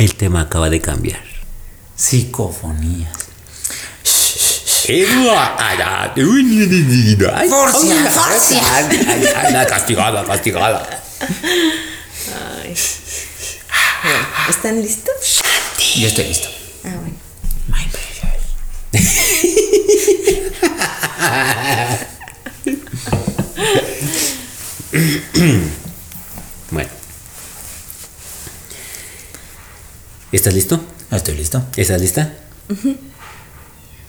El tema acaba de cambiar. Psicofonías. Forcia, forcia. Castigada, castigada. Ay. Bueno, ¿están listos? Yo estoy listo. Ah, bueno. My precious. Bueno. ¿Estás listo? Estoy listo. ¿Estás lista?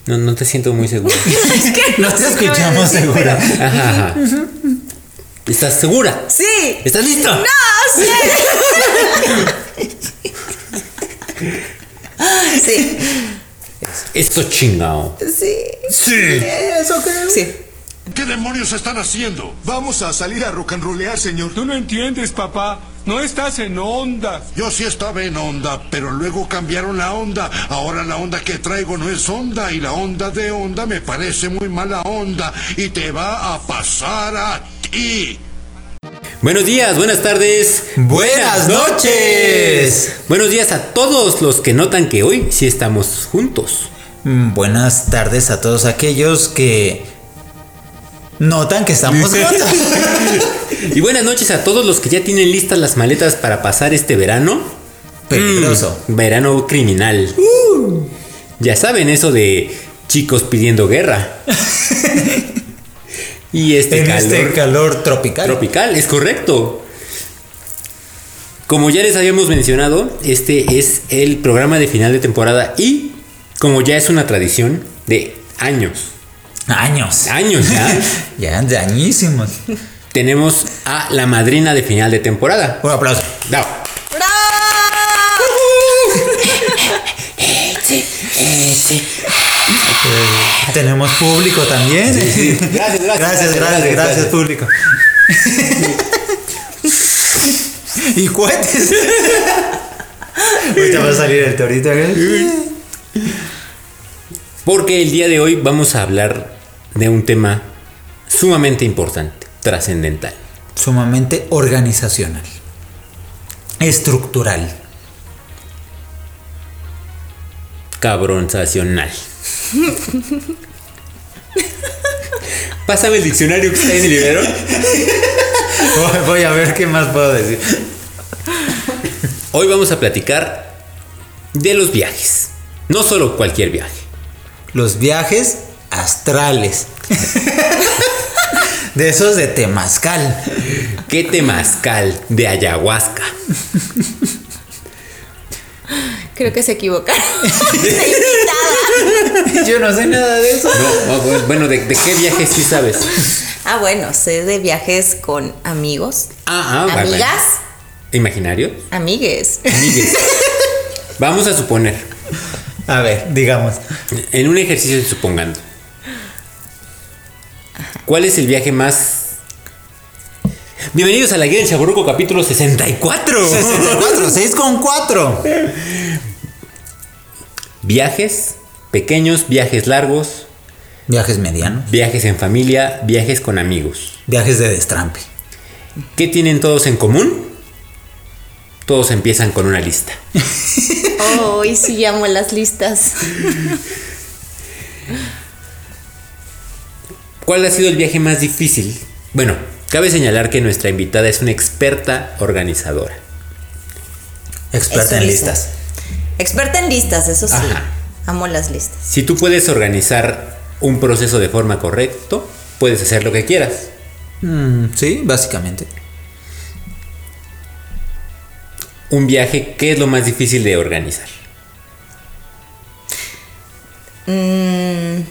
No, no te siento muy segura. No te escuchamos segura. Ajá, ajá. ¿Estás segura? Sí. ¿Estás listo? No, sí. sí. Esto chingao. Sí. Sí. Eso creo. Sí. ¿Qué demonios están haciendo? Vamos a salir a rock and rollear, señor. Tú no entiendes, papá. No estás en onda. Yo sí estaba en onda, pero luego cambiaron la onda. Ahora la onda que traigo no es onda y la onda de onda me parece muy mala onda y te va a pasar a ti. Buenos días, buenas tardes. Buenas noches. Buenos días a todos los que notan que hoy sí estamos juntos. Mm, Buenas tardes a todos aquellos que notan que estamos juntos. Y buenas noches a todos los que ya tienen listas las maletas para pasar este verano. Peligroso. Mm, verano criminal. Ya saben eso de chicos pidiendo guerra. y este en calor este calor tropical. tropical, es correcto. Como ya les habíamos mencionado, este es el programa de final de temporada y como ya es una tradición de años, Años. años ya, Ya, de añísimos. tenemos a la madrina de final de temporada. Un aplauso. Bravo. Tenemos público también. Gracias, gracias, Gracias, gracias, gracias, gracias, gracias. público. y cohetes. Ahorita va a salir el torito. ¿eh? Porque el día de hoy vamos a hablar de un tema sumamente importante, trascendental. Sumamente organizacional. Estructural. Cabronzacional. Pásame el diccionario que está en el librero. Voy- Voy a ver qué más puedo decir. Hoy vamos a platicar de los viajes. No solo cualquier viaje. Los viajes astrales. De esos de Temazcal. ¿Qué temazcal de ayahuasca? Creo que se equivocaron. Yo no sé nada de eso. No, bueno, ¿de, de qué viaje sí sabes? Ah, bueno, sé de viajes con amigos, Ah, ah, vale. amigas, ¿Imaginario? amigues. Amigues. Vamos a suponer, A ver, digamos. en un ejercicio de supongando. ¿Cuál es el viaje más... Bienvenidos a la guía del Chaburruco capítulo 64. 64, 6 con 4. Viajes pequeños, viajes largos, Viajes medianos. viajes en familia, viajes con amigos. Viajes de destrampe. ¿Qué tienen todos en común? Todos empiezan con una lista. Oh, y sí llamo las listas. ¿Cuál ha sido el viaje más difícil? Bueno, cabe señalar que nuestra invitada es una experta organizadora. Experta Eso en listas. Experta en listas, eso sí. Ajá. Amo las listas. Si tú puedes organizar un proceso de forma correcta, puedes hacer lo que quieras. Mm, sí, básicamente. Un viaje, ¿qué es lo más difícil de organizar? Mm,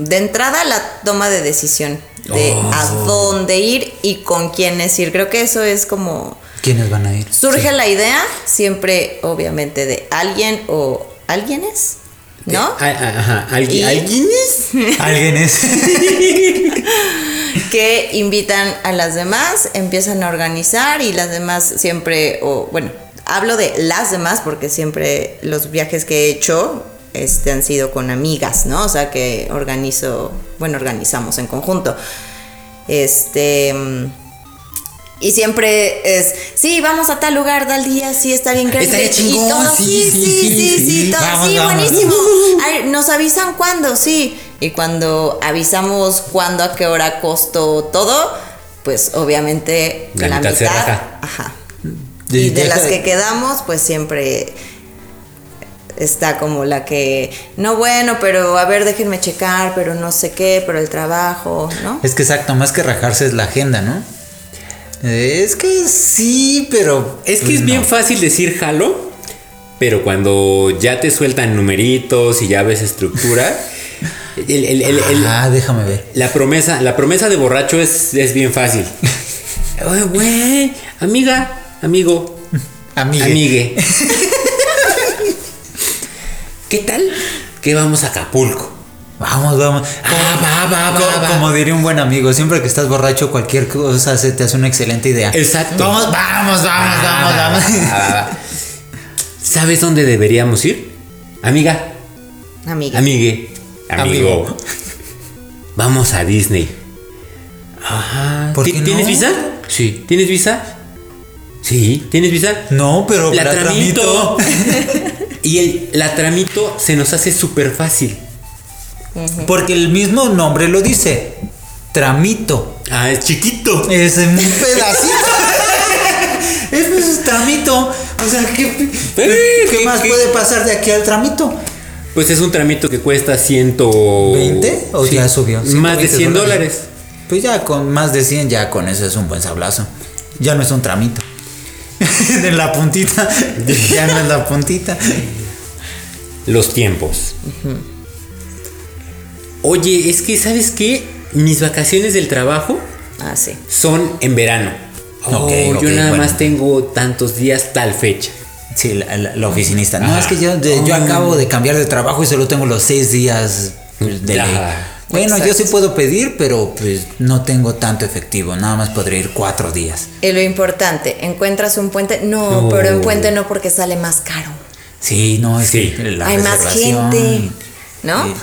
de entrada, la toma de decisión de Oh. a dónde ir y con quiénes ir. Creo que eso es como. ¿Quiénes van a ir? Surge la idea, siempre, obviamente, de alguien o alguienes, ¿no? Ajá, ¿Alguien? Y- ¿Alguien es? Alguien es. que invitan a las demás, empiezan a organizar y las demás siempre, o bueno, hablo de las demás porque siempre los viajes que he hecho este, han sido con amigas, ¿no? O sea, que organizo, bueno, organizamos en conjunto. Este. Mm, y siempre es, sí, vamos a tal lugar, tal día, sí, está bien grande. Sí, sí, sí, sí, sí, buenísimo. Nos avisan cuándo, sí. Y cuando avisamos cuándo, a qué hora costó todo, pues obviamente la, la mitad. ajá. Y de las que quedamos, pues siempre está como la que, no bueno, pero a ver, déjenme checar, pero no sé qué, pero el trabajo, ¿no? Es que exacto, más que rajarse es la agenda, ¿no? Eh, Es que sí, pero. Es que pues es bien fácil decir jalo, pero cuando ya te sueltan numeritos y ya ves estructura, el- el- el- el- Ah, déjame ver. la promesa, la promesa de borracho es, es bien fácil. Oye, güey, amiga, amigo, Amigue. amigue. ¿Qué tal? Que vamos a Acapulco. Vamos, vamos. Ah, va, va, va, va. Como diría un buen amigo, siempre que estás borracho, cualquier cosa se te hace una excelente idea. Exacto. Vamos, vamos, vamos, vamos, vamos. Ah, ¿Sabes dónde deberíamos ir? Amiga, Amiga. amigue, amigo. Amigo. Vamos a Disney. Ajá. ¿Por ¿Ti- qué ¿Tienes visa? Sí. ¿Tienes visa? Sí. ¿Tienes visa? No, pero La la, tramito. tramito. Y el, la tramito se nos hace súper fácil. Porque el mismo nombre lo dice. Tramito. Ah, es chiquito. Es un pedacito. es pues, tramito. O sea, ¿qué, ¿qué ¿qué- más qué? puede pasar de aquí al tramito? Pues es un tramito que cuesta ciento... ¿20? ¿O Sí, ya subió? Más de 120 100 dólares. Pues ya con más de 100, ya con eso es un buen sablazo. Ya no es un tramito. de la puntita. ya no es la puntita. Los tiempos. Oye, es que, ¿sabes qué? Mis vacaciones del trabajo Ah, sí. son en verano. Oh, yo nada bueno. más tengo tantos días tal fecha. Sí, la, la- la oficinista. No, Ajá. es que yo, de- yo acabo de cambiar de trabajo y solo tengo los seis días de ley. Bueno, yo sí puedo pedir, pero pues no tengo tanto efectivo. Nada más podré ir cuatro días. Y lo importante, ¿encuentras un puente? No, No. pero en puente no porque sale más caro. Sí, no, es Sí. que la Hay más gente, ¿no? Sí.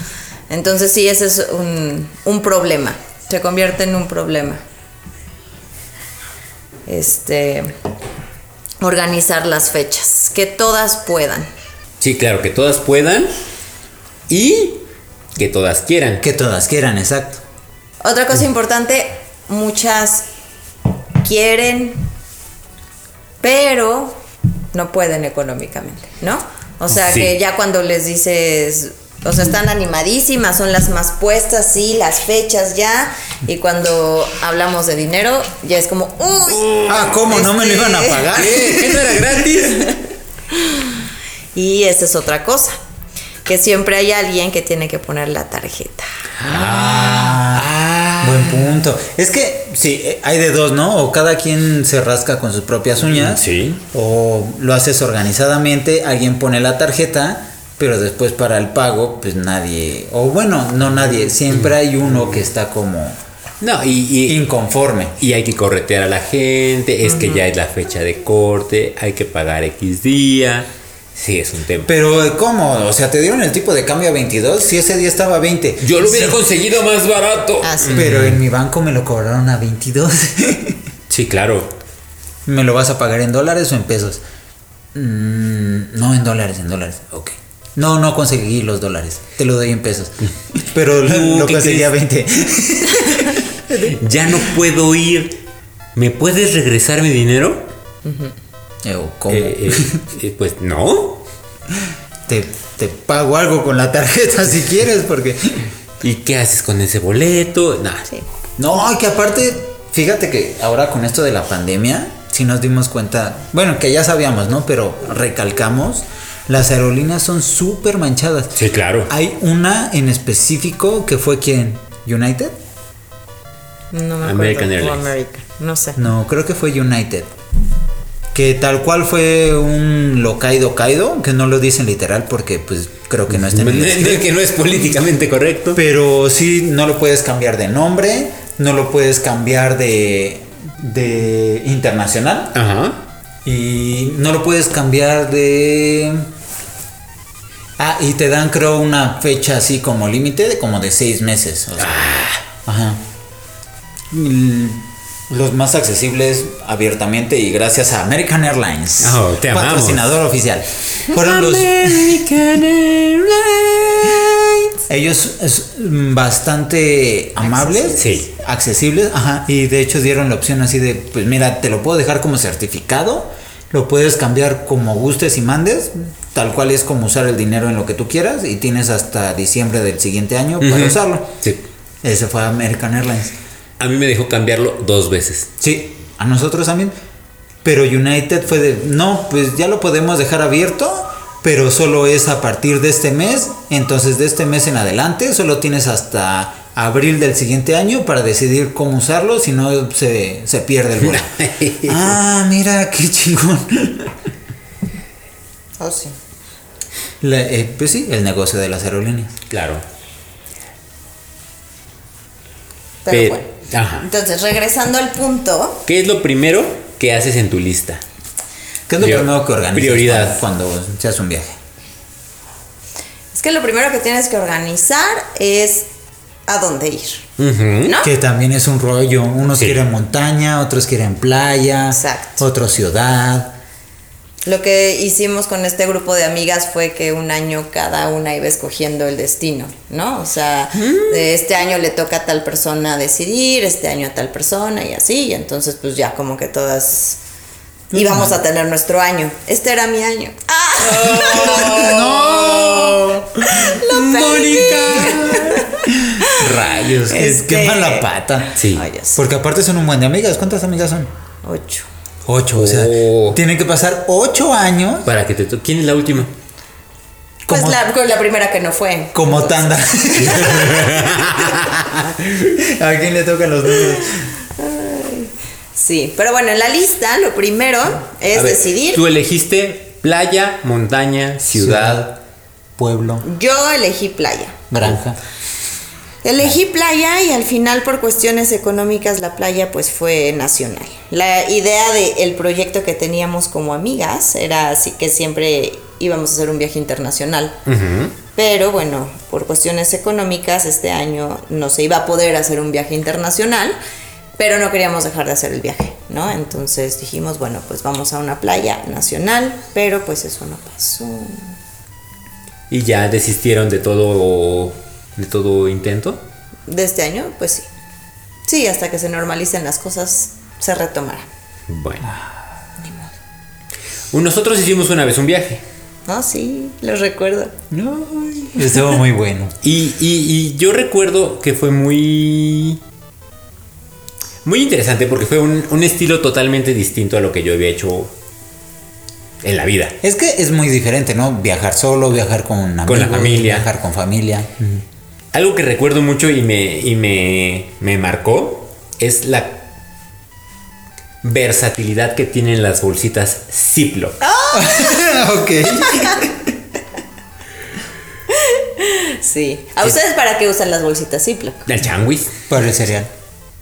Entonces sí, ese es un, un problema. Se convierte en un problema. Este, organizar las fechas, que todas puedan. Sí, claro, que todas puedan y que todas quieran. Que todas quieran, exacto. Otra cosa importante, muchas quieren, pero no pueden económicamente, ¿no? O sea Sí. que ya cuando les dices, o sea, están animadísimas, son las más puestas, sí, las fechas ya, y cuando hablamos de dinero, ya es como, uy, Ah, ¿cómo? ¿No me lo iban a pagar? ¿Qué? ¿Qué no era gratis? Y esa es otra cosa, que siempre hay alguien que tiene que poner la tarjeta. Ah, buen punto. Es que sí, eh, hay de dos, ¿no? O cada quien se rasca con sus propias uñas. Sí. O lo haces organizadamente, alguien pone la tarjeta, pero después para el pago, pues nadie. O bueno, no nadie. Siempre hay uno que está como No, y, y, inconforme. y hay que corretear a la gente, es que ya es la fecha de corte, hay que pagar X día. Sí, es un tema. Pero ¿cómo? O sea, te dieron el tipo de cambio a 22 si ese día estaba a 20. Yo lo hubiera conseguido más barato. Ah, sí. Pero en mi banco me lo cobraron a 22. Sí, claro. ¿Me lo vas a pagar en dólares o en pesos? Mm, no, en dólares, en dólares. Ok. No, no conseguí los dólares. Te lo doy en pesos. Pero lo, Uh, lo ¿qué conseguí a 20. Ya no puedo ir. ¿Me puedes regresar mi dinero? ¿Cómo? Eh, eh, eh, pues no. te, te pago algo con la tarjeta si quieres, porque. ¿Y qué haces con ese boleto? Nah. Sí. No, que aparte, fíjate que ahora con esto de la pandemia, si nos dimos cuenta, bueno, que ya sabíamos, ¿no? Pero recalcamos, las aerolíneas son súper manchadas. Sí, claro. Hay una en específico que fue quién? ¿United? No me American acuerdo. O Airlines. American, no sé. No, creo que fue United. Que tal cual fue un locaido caido, que no lo dicen literal porque pues creo que no está en el que no es políticamente correcto. Pero sí, no lo puedes cambiar de nombre, no lo puedes cambiar de, de internacional Ajá. y no lo puedes cambiar de... Ah, y te dan creo una fecha así como límite de como de seis meses. o sea. Ajá. Los más accesibles abiertamente y gracias a American Airlines. Oh, te amamos. Patrocinador oficial. Fueron los. Ellos es, mm, bastante amables, Sí. accesibles, ajá, y de hecho dieron la opción así de, pues mira, te lo puedo dejar como certificado, lo puedes cambiar como gustes y mandes, tal cual es como usar el dinero en lo que tú quieras y tienes hasta diciembre del siguiente año para usarlo. Sí. Ese fue American Airlines. A mí me dejó cambiarlo dos veces. Sí, a nosotros también. Pero United fue de, no, pues ya lo podemos dejar abierto, pero solo es a partir de este mes. Entonces de este mes en adelante solo tienes hasta abril del siguiente año para decidir cómo usarlo, si no se, se pierde el vuelo. ah, mira, qué chingón. Oh, sí. La- eh, pues sí, el negocio de las aerolíneas. Claro. Pero Pero- bueno. Ajá. Entonces, regresando al punto, ¿Qué es lo primero que haces en tu lista? ¿Qué es lo Prior- primero que organizas prioridad. cuando, cuando se hace un viaje? es que lo primero que tienes que organizar es a dónde ir. Que también es un rollo. Unos Sí. quieren montaña, otros quieren playa, Exacto. otros ciudad. Lo que hicimos con este grupo de amigas fue que un año cada una iba escogiendo el destino, ¿no? O sea, de este año le toca a tal persona decidir, este año a tal persona y así, y entonces pues ya como que todas íbamos a tener nuestro año. Este era mi año. ¡Ah! ¡No! ¡Lo perdí! Rayos, qué, Este- qué mala pata. Sí. Ay. Porque aparte son un buen de amigas. ¿Cuántas amigas son? Ocho. Ocho. O sea, Oh. tienen que pasar ocho años Para que te ¿Quién es la última? Pues la, con la primera que no fue. como tanda. ¿A quién le tocan los números? Sí, pero bueno, en la lista lo primero es ver, decidir. Tú elegiste playa, montaña, ciudad. Pueblo, Yo elegí playa. granja. Elegí playa y al final por cuestiones económicas la playa pues fue nacional. La idea del proyecto que teníamos como amigas era así que siempre íbamos a hacer un viaje internacional. Pero bueno, por cuestiones económicas este año no se iba a poder hacer un viaje internacional, pero no queríamos dejar de hacer el viaje, ¿no? Entonces dijimos, bueno, pues vamos a una playa nacional, pero pues eso no pasó. Y ya desistieron de todo de todo intento. De este año, pues sí. Sí, hasta que se normalicen las cosas se retomará. Bueno. Nosotros hicimos una vez un viaje. No, sí, lo recuerdo. Ay, Estuvo muy bueno. Y, y- y yo recuerdo que fue muy. Muy interesante porque fue un, un estilo totalmente distinto a lo que yo había hecho en la vida. Es que es muy diferente, ¿no? Viajar solo, viajar con amigos, Con la familia. viajar con familia. Algo que recuerdo mucho y me, y me, me marcó es la versatilidad que tienen las bolsitas Ziploc. ok. Sí. ¿A ustedes para qué usan las bolsitas Ziploc? El changuis Para el cereal.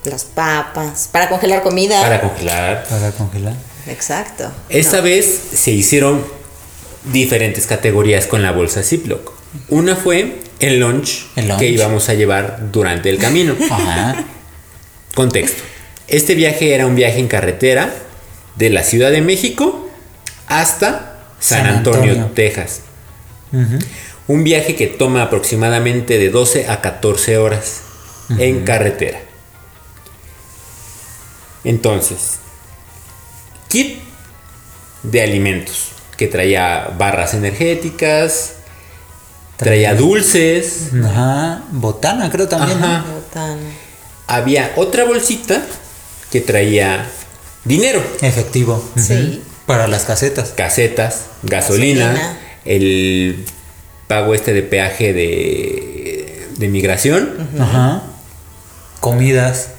Las papas, para congelar comida. para congelar. Para congelar. Exacto. Esta vez se hicieron diferentes categorías con la bolsa Ziploc. Una fue el lunch, El lunch. que íbamos a llevar durante el camino. Ajá. Contexto. Este viaje era un viaje en carretera de la Ciudad de México hasta San, San Antonio, Antonio. Texas. Un viaje que toma aproximadamente de 12 a 14 horas en carretera. Entonces, kit de alimentos que traía barras energéticas, traía dulces, Ajá. Botana, creo también. ¿no? Ajá. Botana. había otra bolsita que traía dinero, Efectivo. Sí. Para las casetas. casetas, gasolina, Gasolina. el pago este de peaje de, de migración. Ajá. Comidas.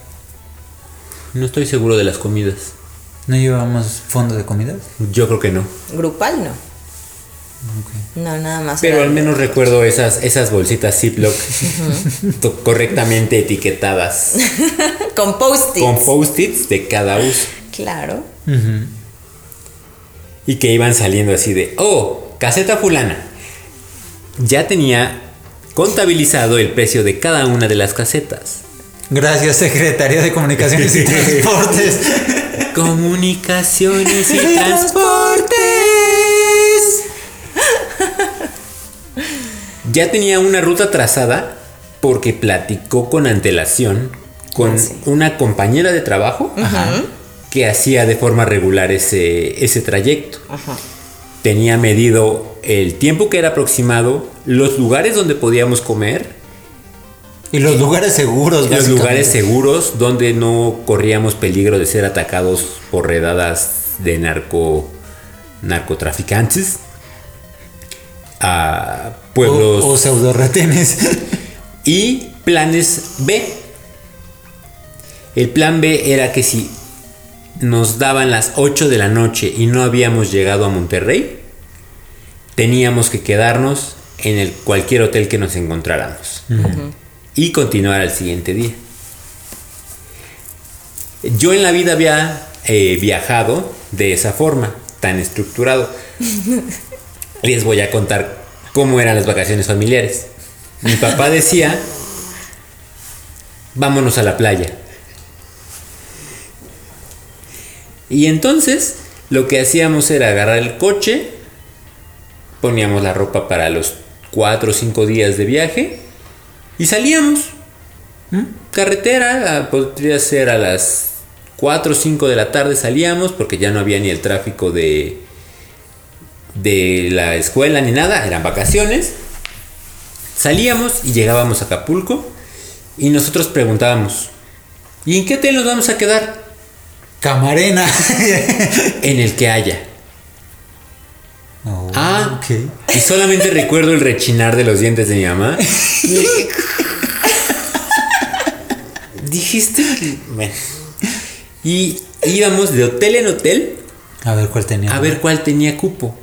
No estoy seguro de las comidas. ¿No llevamos fondo de comidas? Yo creo que no. Grupal no. No, nada más. Pero al menos recuerdo esas, esas bolsitas Ziploc correctamente etiquetadas Con post-its. con post-its de cada uso. Claro. Y que iban saliendo así de, oh, caseta fulana. Ya tenía contabilizado el precio de cada una de las casetas. Gracias, Secretaría de Comunicaciones y Transportes. Comunicaciones y transportes. Ya tenía una ruta trazada porque platicó con antelación con Ah, sí. una compañera de trabajo que hacía de forma regular ese, ese trayecto. Tenía medido el tiempo que era aproximado, los lugares donde podíamos comer, Y los lugares seguros, los lugares seguros donde no corríamos peligro de ser atacados por redadas de narco narcotraficantes a pueblos O, o pseudo retenes. y planes B. El plan B era que si nos daban las 8 de la noche y no habíamos llegado a Monterrey, teníamos que quedarnos en el cualquier hotel que nos encontráramos y continuar al siguiente día. Yo en la vida había eh, viajado de esa forma, tan estructurado. Les voy a contar cómo eran las vacaciones familiares. Mi papá decía, vámonos a la playa. Y entonces lo que hacíamos era agarrar el coche, poníamos la ropa para los 4 o 5 días de viaje y salíamos. ¿Mm? Carretera, podría ser a las 4 o 5 de la tarde salíamos porque ya no había ni el tráfico de, de la escuela ni nada, eran vacaciones. Salíamos y llegábamos a Acapulco y nosotros preguntábamos, ¿y en qué hotel nos vamos a quedar? Camarena. En el que haya. Oh, Ah, y solamente recuerdo el rechinar de los dientes de mi mamá. Dijiste. que- Bueno. Y íbamos de hotel en hotel A ver cuál tenía. a ver cuál tenía cupo.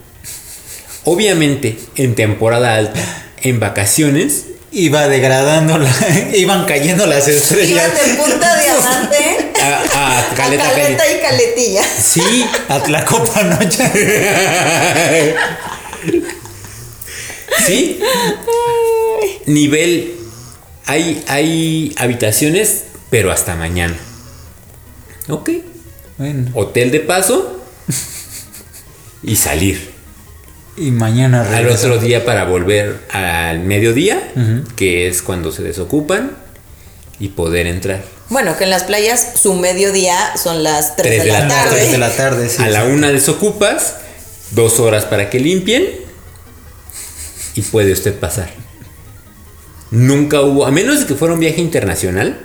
Obviamente, en temporada alta, en vacaciones, Iba degradando, la, iban cayendo las estrellas. Iban de punta diamante a, a caleta, a caleta y caletilla. Sí, A Tlacopa Noche. sí. Nivel. Hay, hay habitaciones, pero hasta mañana. Ok. Bueno, Hotel de paso y salir. Y mañana Al regresamos. otro día para volver al mediodía, que es cuando se desocupan, y poder entrar. Bueno, que en las playas su mediodía son las 3 Tres de, la, tarde. Tres de la tarde, sí. a la una desocupas, dos horas para que limpien y puede usted pasar. Nunca hubo, a menos de que fuera un viaje internacional,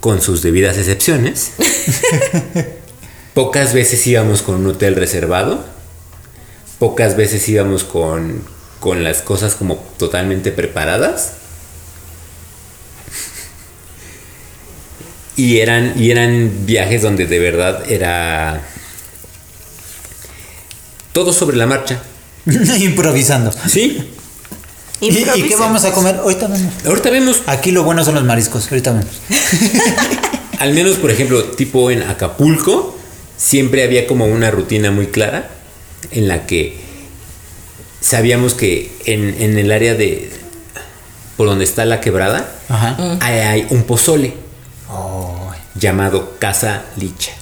con sus debidas excepciones, pocas veces íbamos con un hotel reservado, pocas veces íbamos con, con las cosas como totalmente preparadas. Y eran, y eran viajes donde de verdad era todo sobre la marcha. Improvisando. ¿Sí? ¿Y, y qué vamos a comer? Ahorita vemos. Ahorita vemos, Aquí lo bueno son los mariscos. Ahorita vemos. al menos por ejemplo, tipo en Acapulco, siempre había como una rutina muy clara en la que sabíamos que en, en el área de por donde está la quebrada, Ajá. ahí hay un pozole Oh, llamado Casa Licha.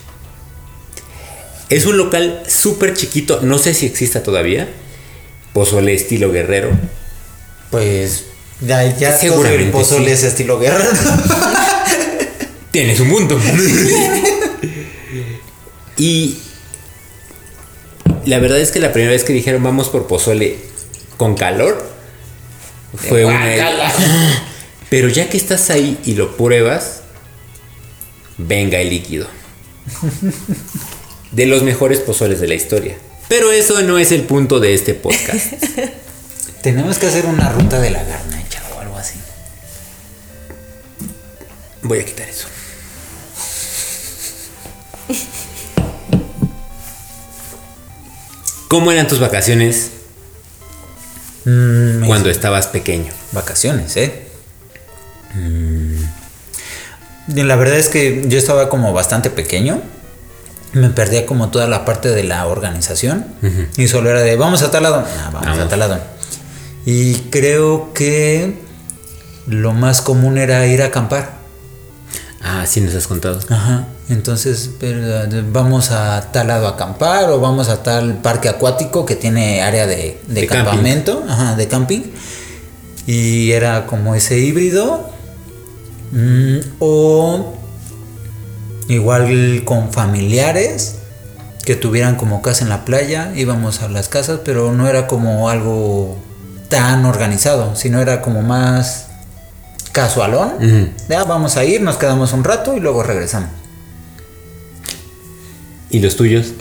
Es un local súper chiquito, no sé si exista todavía. Pozole estilo guerrero. pues ya, ya todo Seguramente el pozole sí. es estilo guerra. Tienes un punto. y la verdad es que la primera vez que dijeron vamos por pozole con calor fue una. Pero ya que estás ahí y lo pruebas, venga el líquido. De los mejores pozoles de la historia. Pero eso no es el punto de este podcast. Tenemos que hacer una ruta de la garnacha o algo así. Voy a quitar eso. ¿Cómo eran tus vacaciones Mm, cuando estabas pequeño? Vacaciones, ¿eh? Mm. La verdad es que yo estaba como bastante pequeño. Me perdía como toda la parte de la organización. Y solo era de, vamos a tal lado. Ah, vamos, Vamos. a tal lado. Y creo que lo más común era ir a acampar. Ah, sí nos has contado. Ajá. Entonces, pero, eh, vamos a tal lado a acampar o vamos a tal parque acuático que tiene área de, de De camping. campamento, ajá, de camping. Y era como ese híbrido. mm, o igual con familiares que tuvieran como casa en la playa, íbamos a las casas, pero no era como algo tan organizado, sino era como más casualón. Ya vamos a ir, nos quedamos un rato y luego regresamos. ¿Y los tuyos?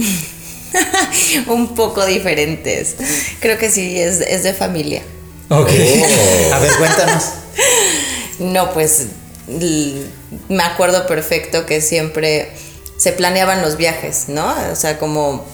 Un poco diferentes. Creo que sí, es, es de familia. Ok. Oh. A ver, cuéntanos. No, pues me acuerdo perfecto que siempre se planeaban los viajes, ¿no? O sea, como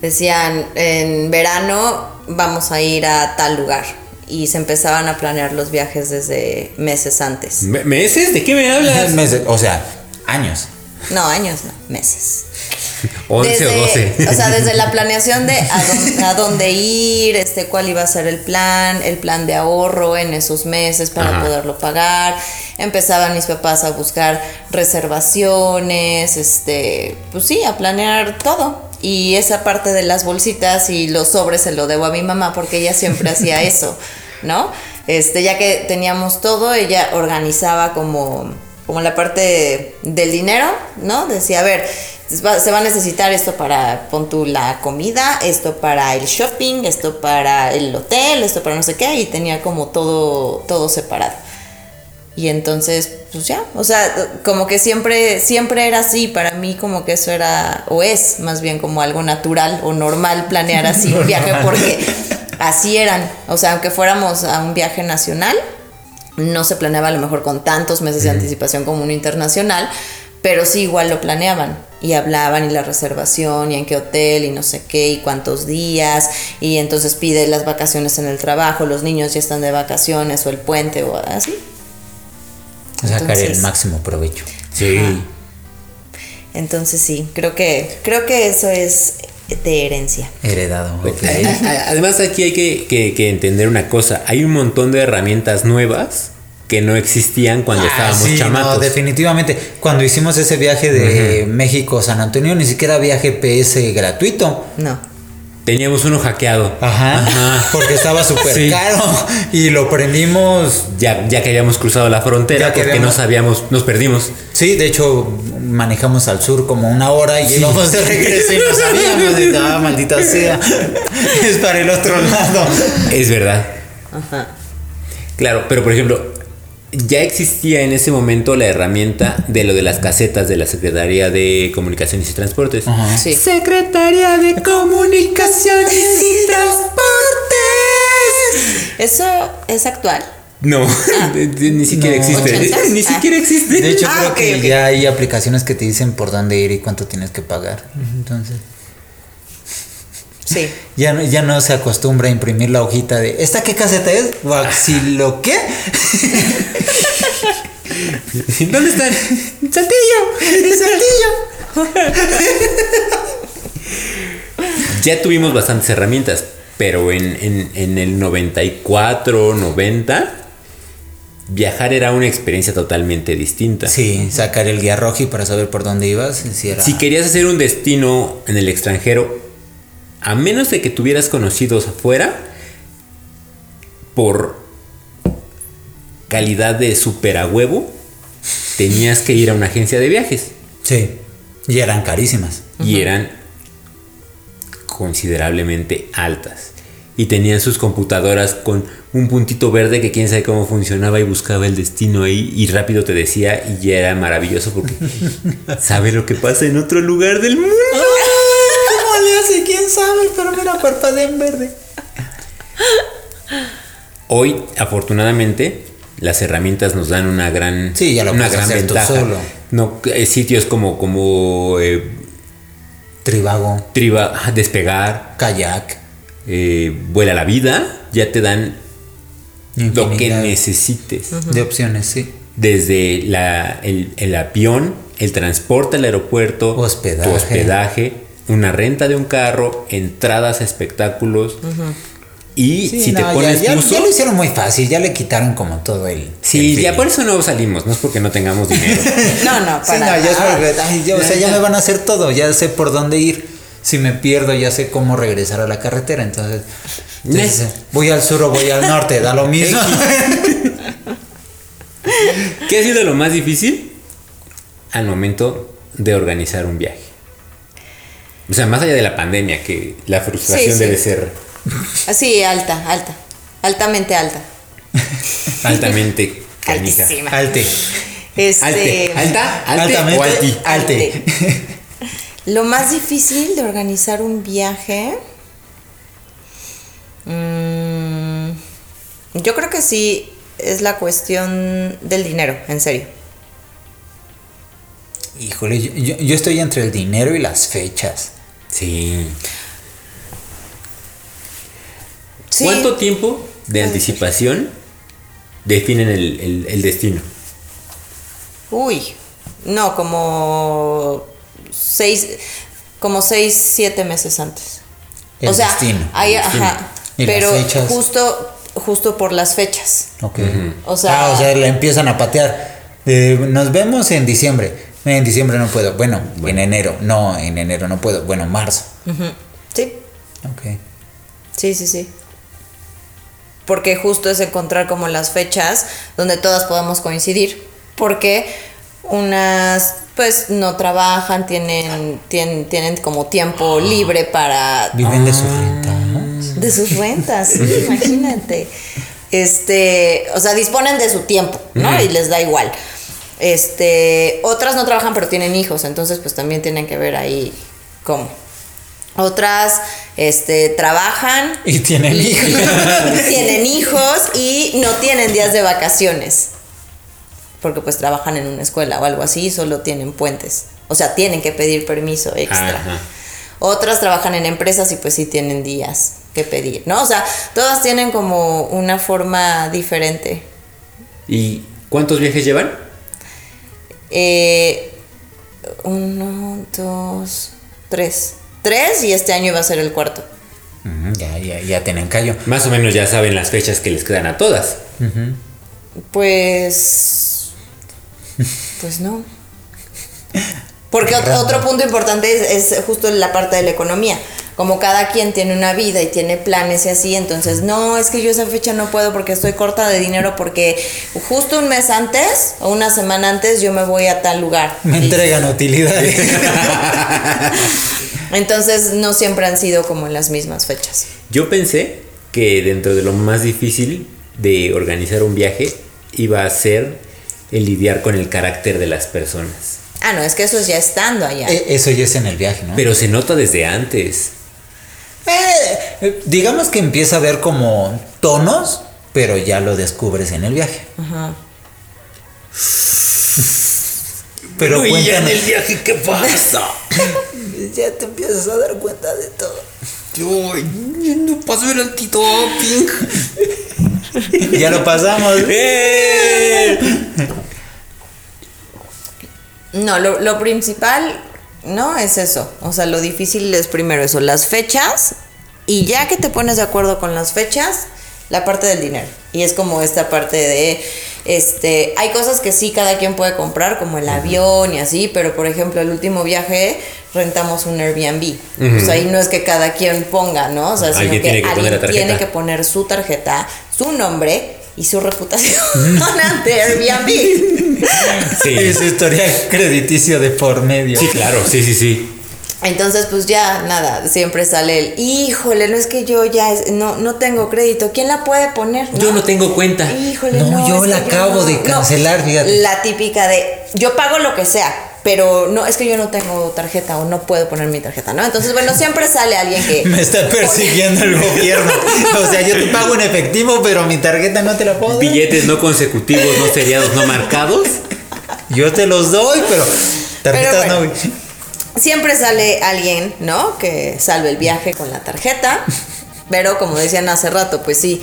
decían, en verano vamos a ir a tal lugar. Y se empezaban a planear los viajes desde meses antes. ¿Me- ¿Meses? ¿De qué me hablas? Meses, o sea, años. No, años, no, meses. 11 Desde- o 12. O sea, desde la planeación de a dónde, a dónde ir, este, cuál iba a ser el plan, el plan de ahorro en esos meses para Ajá. poderlo pagar. Empezaban mis papás a buscar reservaciones, este, pues sí, a planear todo. Y esa parte de las bolsitas y los sobres se lo debo a mi mamá porque ella siempre hacía eso, ¿no? Este, ya que teníamos todo, ella organizaba como como la parte del dinero, ¿no? Decía, a ver, se va a necesitar esto para, pon tú la comida, esto para el shopping, esto para el hotel, esto para no sé qué, y tenía como todo, todo separado. Y entonces, pues ya, o sea, como que siempre, siempre era así, para mí como que eso era, o es más bien como algo natural o normal planear así un viaje, porque así eran, o sea, aunque fuéramos a un viaje nacional, no se planeaba a lo mejor con tantos meses de anticipación como un internacional, pero sí igual lo planeaban y hablaban y la reservación y en qué hotel y no sé qué y cuántos días y entonces pide las vacaciones en el trabajo, los niños ya están de vacaciones o el puente o así. Sacar el máximo provecho. Sí. Entonces sí, creo que creo que eso es de herencia. Heredado. ok. A- a- Además aquí hay que, que- que entender una cosa. Hay un montón de herramientas nuevas que no existían cuando Ah, estábamos sí, chamacos. no, definitivamente. Cuando hicimos ese viaje de México a San Antonio, ni siquiera había GPS gratuito. No. Teníamos uno hackeado. Ajá. Porque estaba súper Sí. caro. Y lo prendimos. Ya, ya que habíamos cruzado la frontera Ya que porque habíamos- no sabíamos, nos perdimos. Sí, de hecho, manejamos al sur como una hora y íbamos de regreso y no sabíamos. Y, ah, maldita sea. Es para el otro lado. Es verdad. Ajá. Claro, pero por ejemplo, ya existía en ese momento la herramienta de lo de las casetas de la Secretaría de Comunicaciones y Transportes. Ajá. Sí. Secretaría de Comunicaciones y Transportes. Eso es actual. No, de- ni siquiera No. existe. Ni Ah. siquiera existe. De hecho, Ah, creo que ya hay aplicaciones que te dicen por dónde ir y cuánto tienes que pagar. Entonces, Sí. ya no, ya no se acostumbra a imprimir la hojita de ¿esta qué caseta es? ¿Lo qué? ¿Dónde están? ¡El saltillo! Ya tuvimos bastantes herramientas, pero en, en- en el 94, 90, viajar era una experiencia totalmente distinta. Sí, sacar el guía roji para saber por dónde ibas. era- Si querías hacer un destino en el extranjero, a menos de que tuvieras conocidos afuera, por calidad de super a huevo, tenías que ir a una agencia de viajes. Sí, y eran carísimas. y eran considerablemente altas. Y tenían sus computadoras con un puntito verde que quién sabe cómo funcionaba y buscaba el destino ahí y rápido te decía y ya era maravilloso porque sabe lo que pasa en otro lugar del mundo. ¿Cómo le hace? ¿Quién sabe? Pero mira, parpadea en verde. Hoy, afortunadamente, las herramientas nos dan una gran, Sí, ya lo una gran hacer tú ventaja. solo. No, eh, sitios como, como eh, Tribago, Triba, Despegar, kayak, eh, Vuela la Vida, ya te dan lo que necesites. de opciones, sí. Desde la- el, el avión, el transporte al aeropuerto, Hospedaje. tu hospedaje, una renta de un carro, entradas a espectáculos Y Sí, si no, te pones ya, ya lo hicieron muy fácil, ya le quitaron como todo el. Sí, el ya por eso no salimos, no es porque no tengamos dinero. No, no, Sí, para no, ya es nada. porque, ay, ya, o sea, ya me van a hacer todo, ya sé por dónde ir. Si me pierdo, ya sé cómo regresar a la carretera. Entonces, entonces, voy al sur o voy al norte, da lo mismo. ¿Qué ha sido lo más difícil al momento de organizar un viaje? O sea, más allá de la pandemia, que la frustración Sí, sí. debe ser Así, alta, alta. Altamente alta. altamente canija. Altísima. Alte. Este, Alte, alta, alte Altamente o alti. alte. Lo más difícil de organizar un viaje. mm, yo creo que sí es la cuestión del dinero, en serio. Híjole, yo, yo- yo estoy entre el dinero y las fechas. Sí. Sí. ¿Cuánto tiempo de anticipación definen el, el- el destino? Uy, no, como seis, como seis, siete meses antes. El o sea, destino, hay- el destino. ajá, ¿Y las pero justo, justo por las fechas. Ok. O sea- ah, o sea, la empiezan a patear. Eh, nos vemos en diciembre. En diciembre no puedo. Bueno, en enero. No, en enero no puedo. Bueno, marzo. Sí, Ok. sí, sí, sí. Porque justo es encontrar como las fechas donde todas podamos coincidir. Porque unas pues no trabajan, tienen, tienen, tienen como tiempo libre para Viven de su renta, ¿no? De sus rentas, sí, imagínate. Este, o sea, disponen de su tiempo, ¿no? Y les da igual. Este, otras no trabajan pero tienen hijos, entonces pues también tienen que ver ahí cómo. Otras, este, trabajan. Y tienen hijos. tienen hijos y no tienen días de vacaciones. Porque pues trabajan en una escuela o algo así y solo tienen puentes. O sea, tienen que pedir permiso extra. Ajá. Otras trabajan en empresas y pues sí tienen días que pedir, ¿no? O sea, todas tienen como una forma diferente. ¿Y cuántos viajes llevan? Eh, uno, dos, tres. Tres y este año iba a ser el cuarto. Ya, ya, ya tienen callo. Más o menos ya saben las fechas que les quedan a todas. Pues. Pues no. Porque otro, otro punto importante es, es justo la parte de la economía. Como cada quien tiene una vida y tiene planes y así, entonces no, es que yo esa fecha no puedo porque estoy corta de dinero porque justo un mes antes o una semana antes yo me voy a tal lugar. Me Y- entregan utilidades. Entonces no siempre han sido como en las mismas fechas. Yo pensé que dentro de lo más difícil de organizar un viaje iba a ser el lidiar con el carácter de las personas. Ah, no, es que eso es ya estando allá. E- Eso ya es en el viaje, ¿no? Pero se nota desde antes. Eh, digamos que empieza a ver como tonos, pero ya lo descubres en el viaje. Pero cuéntanos. viaje, ¿qué pasa? Ya te empiezas a dar cuenta de todo. Yo no paso el Pink. Ya lo pasamos. ¡Eh! No, lo, lo principal, ¿no? Es eso. O sea, lo difícil es primero eso, las fechas. Y ya que te pones de acuerdo con las fechas, la parte del dinero. Y es como esta parte de, este, hay cosas que sí cada quien puede comprar, como el avión y así, pero por ejemplo, el último viaje rentamos un Airbnb. O sea, ahí no es que cada quien ponga, ¿no? O sea, sino que, que alguien tiene que poner su tarjeta, su nombre y su reputación ante Airbnb. Sí. Y su historial crediticio de por medio. Sí, claro, sí, sí, sí. Entonces, pues ya, nada, siempre sale el, híjole, no es que yo ya, es- no, no tengo crédito, ¿quién la puede poner? Yo no tengo cuenta. Híjole, No, no, yo la acabo de cancelar, fíjate. La típica de, yo pago lo que sea, pero no, es que yo no tengo tarjeta o no puedo poner mi tarjeta, ¿no? Entonces, bueno, siempre sale alguien que... Me está persiguiendo el gobierno. O sea, yo te pago en efectivo, pero mi tarjeta no te la puedo dar. Billetes no consecutivos, no seriados, no marcados. Yo te los doy, pero tarjetas Pero bueno. no. Siempre sale alguien, ¿no? Que salve el viaje con la tarjeta. Pero como decían hace rato, pues sí,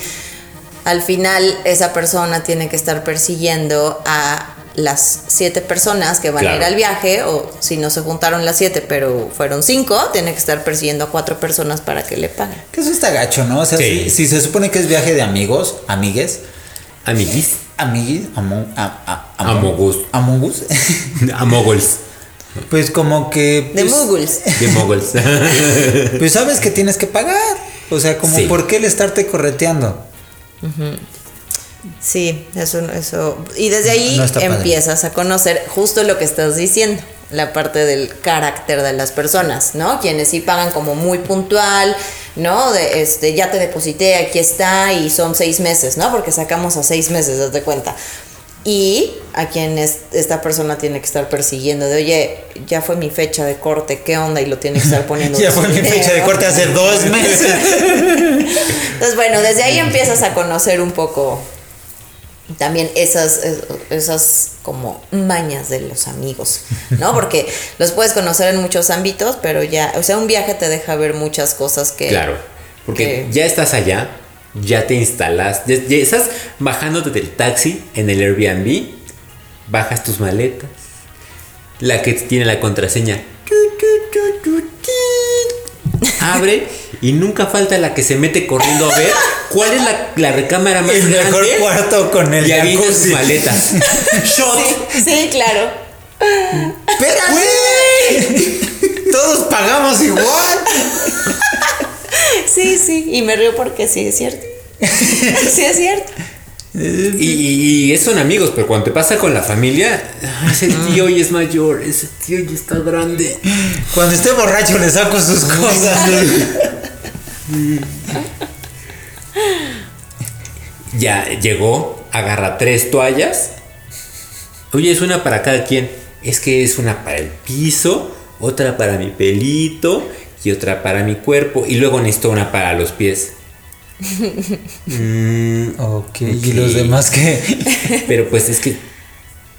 al final esa persona tiene que estar persiguiendo a las siete personas que van a ir al viaje, o si no se juntaron las siete, pero fueron cinco, tiene que estar persiguiendo a cuatro personas para que le paguen. Que eso está gacho, ¿no? O sea, Sí. si, si se supone que es viaje de amigos, amigues, Amiguis. amiguis, amo- a- a- amo- Amogus. amogus, Amogols. pues como que... De pues, muggles. De moguls. Pues sabes que tienes que pagar. O sea, como Sí. por qué el estarte correteando. Sí, eso, eso. Y desde ahí No está padre. empiezas a conocer justo lo que estás diciendo, la parte del carácter de las personas, ¿no? Quienes sí pagan como muy puntual, ¿no? De este, ya te deposité, aquí está, y son seis meses, ¿no? Porque sacamos a seis meses, date cuenta. Y a quienes esta persona tiene que estar persiguiendo, de oye, ya fue mi fecha de corte, ¿qué onda? Y lo tiene que estar poniendo. Ya fue mi fecha de corte hace dos meses. Entonces, bueno, desde ahí empiezas a conocer un poco también esas, es- esas como mañas de los amigos, ¿no? Porque los puedes conocer en muchos ámbitos, pero ya, o sea, un viaje te deja ver muchas cosas que... Claro. Porque que- ya estás allá, ya te instalas, ya, ya estás bajándote del taxi en el Airbnb, bajas tus maletas, la que tiene la contraseña. Abre y nunca falta la que se mete corriendo a ver cuál es la, la recámara más El mejor grande cuarto con el y avienta sus maletas. Shot. Sí, claro. ¡Pero, güey! Todos pagamos igual. Sí, sí, y me río porque sí es cierto. Sí es cierto. Y, y- y son amigos, pero cuando te pasa con la familia, "Ah, ese tío ya es mayor, ese tío ya está grande. Cuando esté borracho le saco sus cosas. Ya llegó, agarra tres toallas. Oye, es una para cada quien. Es que es una para el piso, otra para mi pelito y otra para mi cuerpo. Y luego necesito una para los pies. Mm, ok, ¿y los demás qué? pero pues es que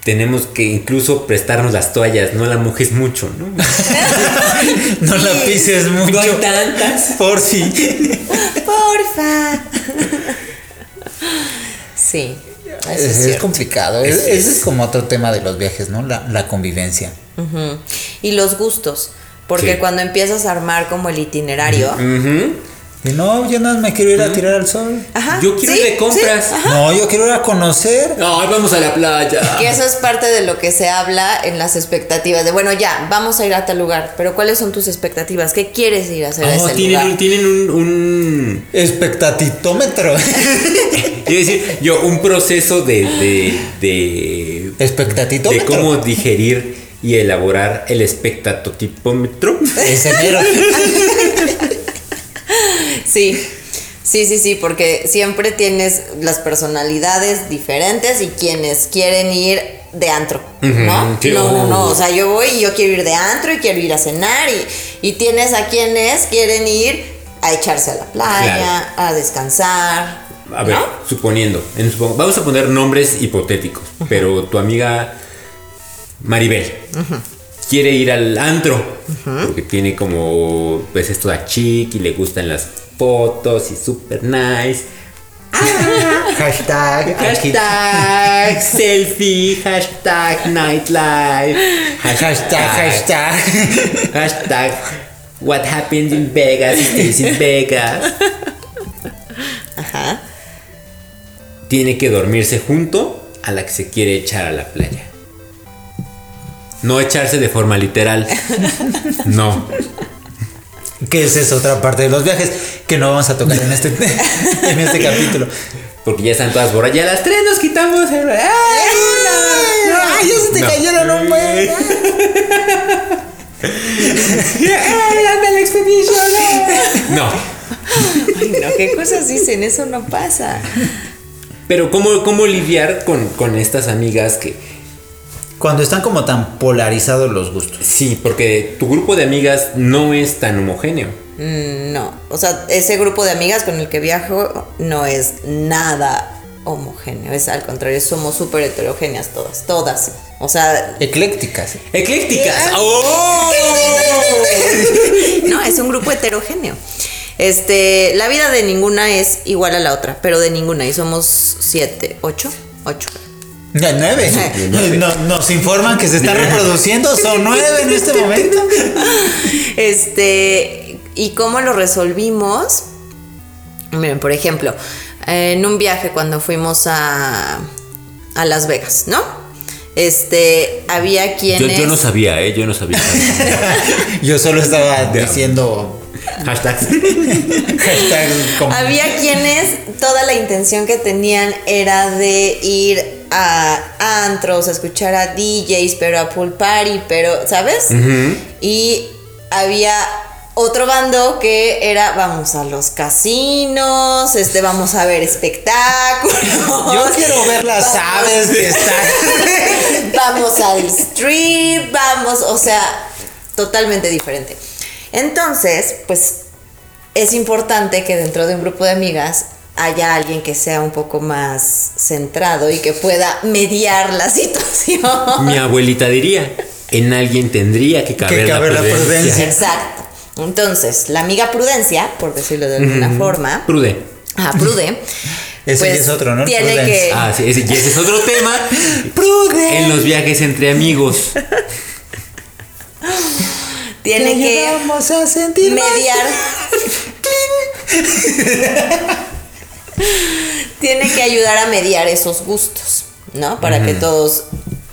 tenemos que incluso prestarnos las toallas, no la mojes mucho, ¿no? No la pises mucho. No hay tantas. Por si. Porfa. Sí. Eso Es, es, es cierto. complicado. Es- ese es como otro tema de los viajes, ¿no? La, la convivencia. Y los gustos. Porque Sí. cuando empiezas a armar como el itinerario. Ujú. Y no, yo no me quiero ir a tirar al sol. Ajá, Yo quiero sí, ir de compras. sí. No, yo quiero ir a conocer. Ay, vamos a la playa. Que eso es parte de lo que se habla en las expectativas. De bueno, ya, vamos a ir a tal lugar. Pero ¿cuáles son tus expectativas? ¿Qué quieres ir a hacer a Oh, ese tienen, lugar? un, tienen un, un- Expectatitómetro. Quiero decir, yo, un proceso de, de, de, de cómo digerir y elaborar el espectatotipómetro. Ese mero. Sí, sí, sí, sí, porque siempre tienes las personalidades diferentes y quienes quieren ir de antro, ¿no? No, no, no, o sea, yo voy y yo quiero ir de antro y quiero ir a cenar y, y tienes a quienes quieren ir a echarse a la playa, a descansar. A ver, ¿no? suponiendo, en supo- vamos a poner nombres hipotéticos, pero tu amiga Maribel quiere ir al antro, porque tiene como, pues esto a chic y le gustan las fotos y super nice. Hashtag. aquí- Hashtag selfie, hashtag nightlife, Hashtag, hashtag. hashtag what happens in Vegas stays in Vegas. Ajá. Tiene que dormirse junto a la que se quiere echar a la playa. No echarse de forma literal. No. Que esa es otra parte de los viajes que no vamos a tocar en este, en este capítulo. Porque ya están todas borrachas. Ya a las tres nos quitamos el. ¡Ay, una! ¡Ay, ya se te No. cayeron un buen! ¡Ay, anda la expedition! No. Ay, no, ¿qué cosas dicen? Eso no pasa. Pero ¿cómo, cómo lidiar con, con estas amigas que... Cuando están como tan polarizados los gustos. Sí, porque tu grupo de amigas no es tan homogéneo. Mm, No, o sea, ese grupo de amigas con el que viajo no es nada homogéneo, es al contrario, somos súper heterogéneas todas, todas. O sea, Eclécticas. ¡Eclécticas! ¡Oh! no, es un grupo heterogéneo. Este, la vida de ninguna es igual a la otra, pero de ninguna, y somos siete, ocho, ocho. Ya nueve. No- nos informan que se está reproduciendo. Son nueve en este momento. Este, ¿y cómo lo resolvimos? Miren, por ejemplo, en un viaje cuando fuimos a, a Las Vegas, ¿no? Este, había Yo, quienes... yo no sabía, ¿eh? Yo no sabía. Yo solo estaba diciendo Hashtag. hashtag como- Había quienes toda la intención que tenían era de ir a antros, a escuchar a DJs, pero a pool party, pero, ¿sabes? Y había otro bando que era vamos a los casinos, este vamos a ver espectáculos. Yo quiero ver las vamos- aves que están. vamos al strip, vamos, o sea, totalmente diferente. Entonces, pues es importante que dentro de un grupo de amigas haya alguien que sea un poco más centrado y que pueda mediar la situación. Mi abuelita diría, en alguien tendría que caber, Que caber la la prudencia. prudencia. Exacto. Entonces, la amiga Prudencia, por decirlo de alguna forma, Prude. ah, Prude, Ese pues, ya es otro, ¿no? Tiene que Ah, sí, ese, y ese es otro tema. Prudence. En los viajes entre amigos. tiene que Vamos a sentir más. mediar. Tiene que ayudar a mediar esos gustos, ¿no? Para que todos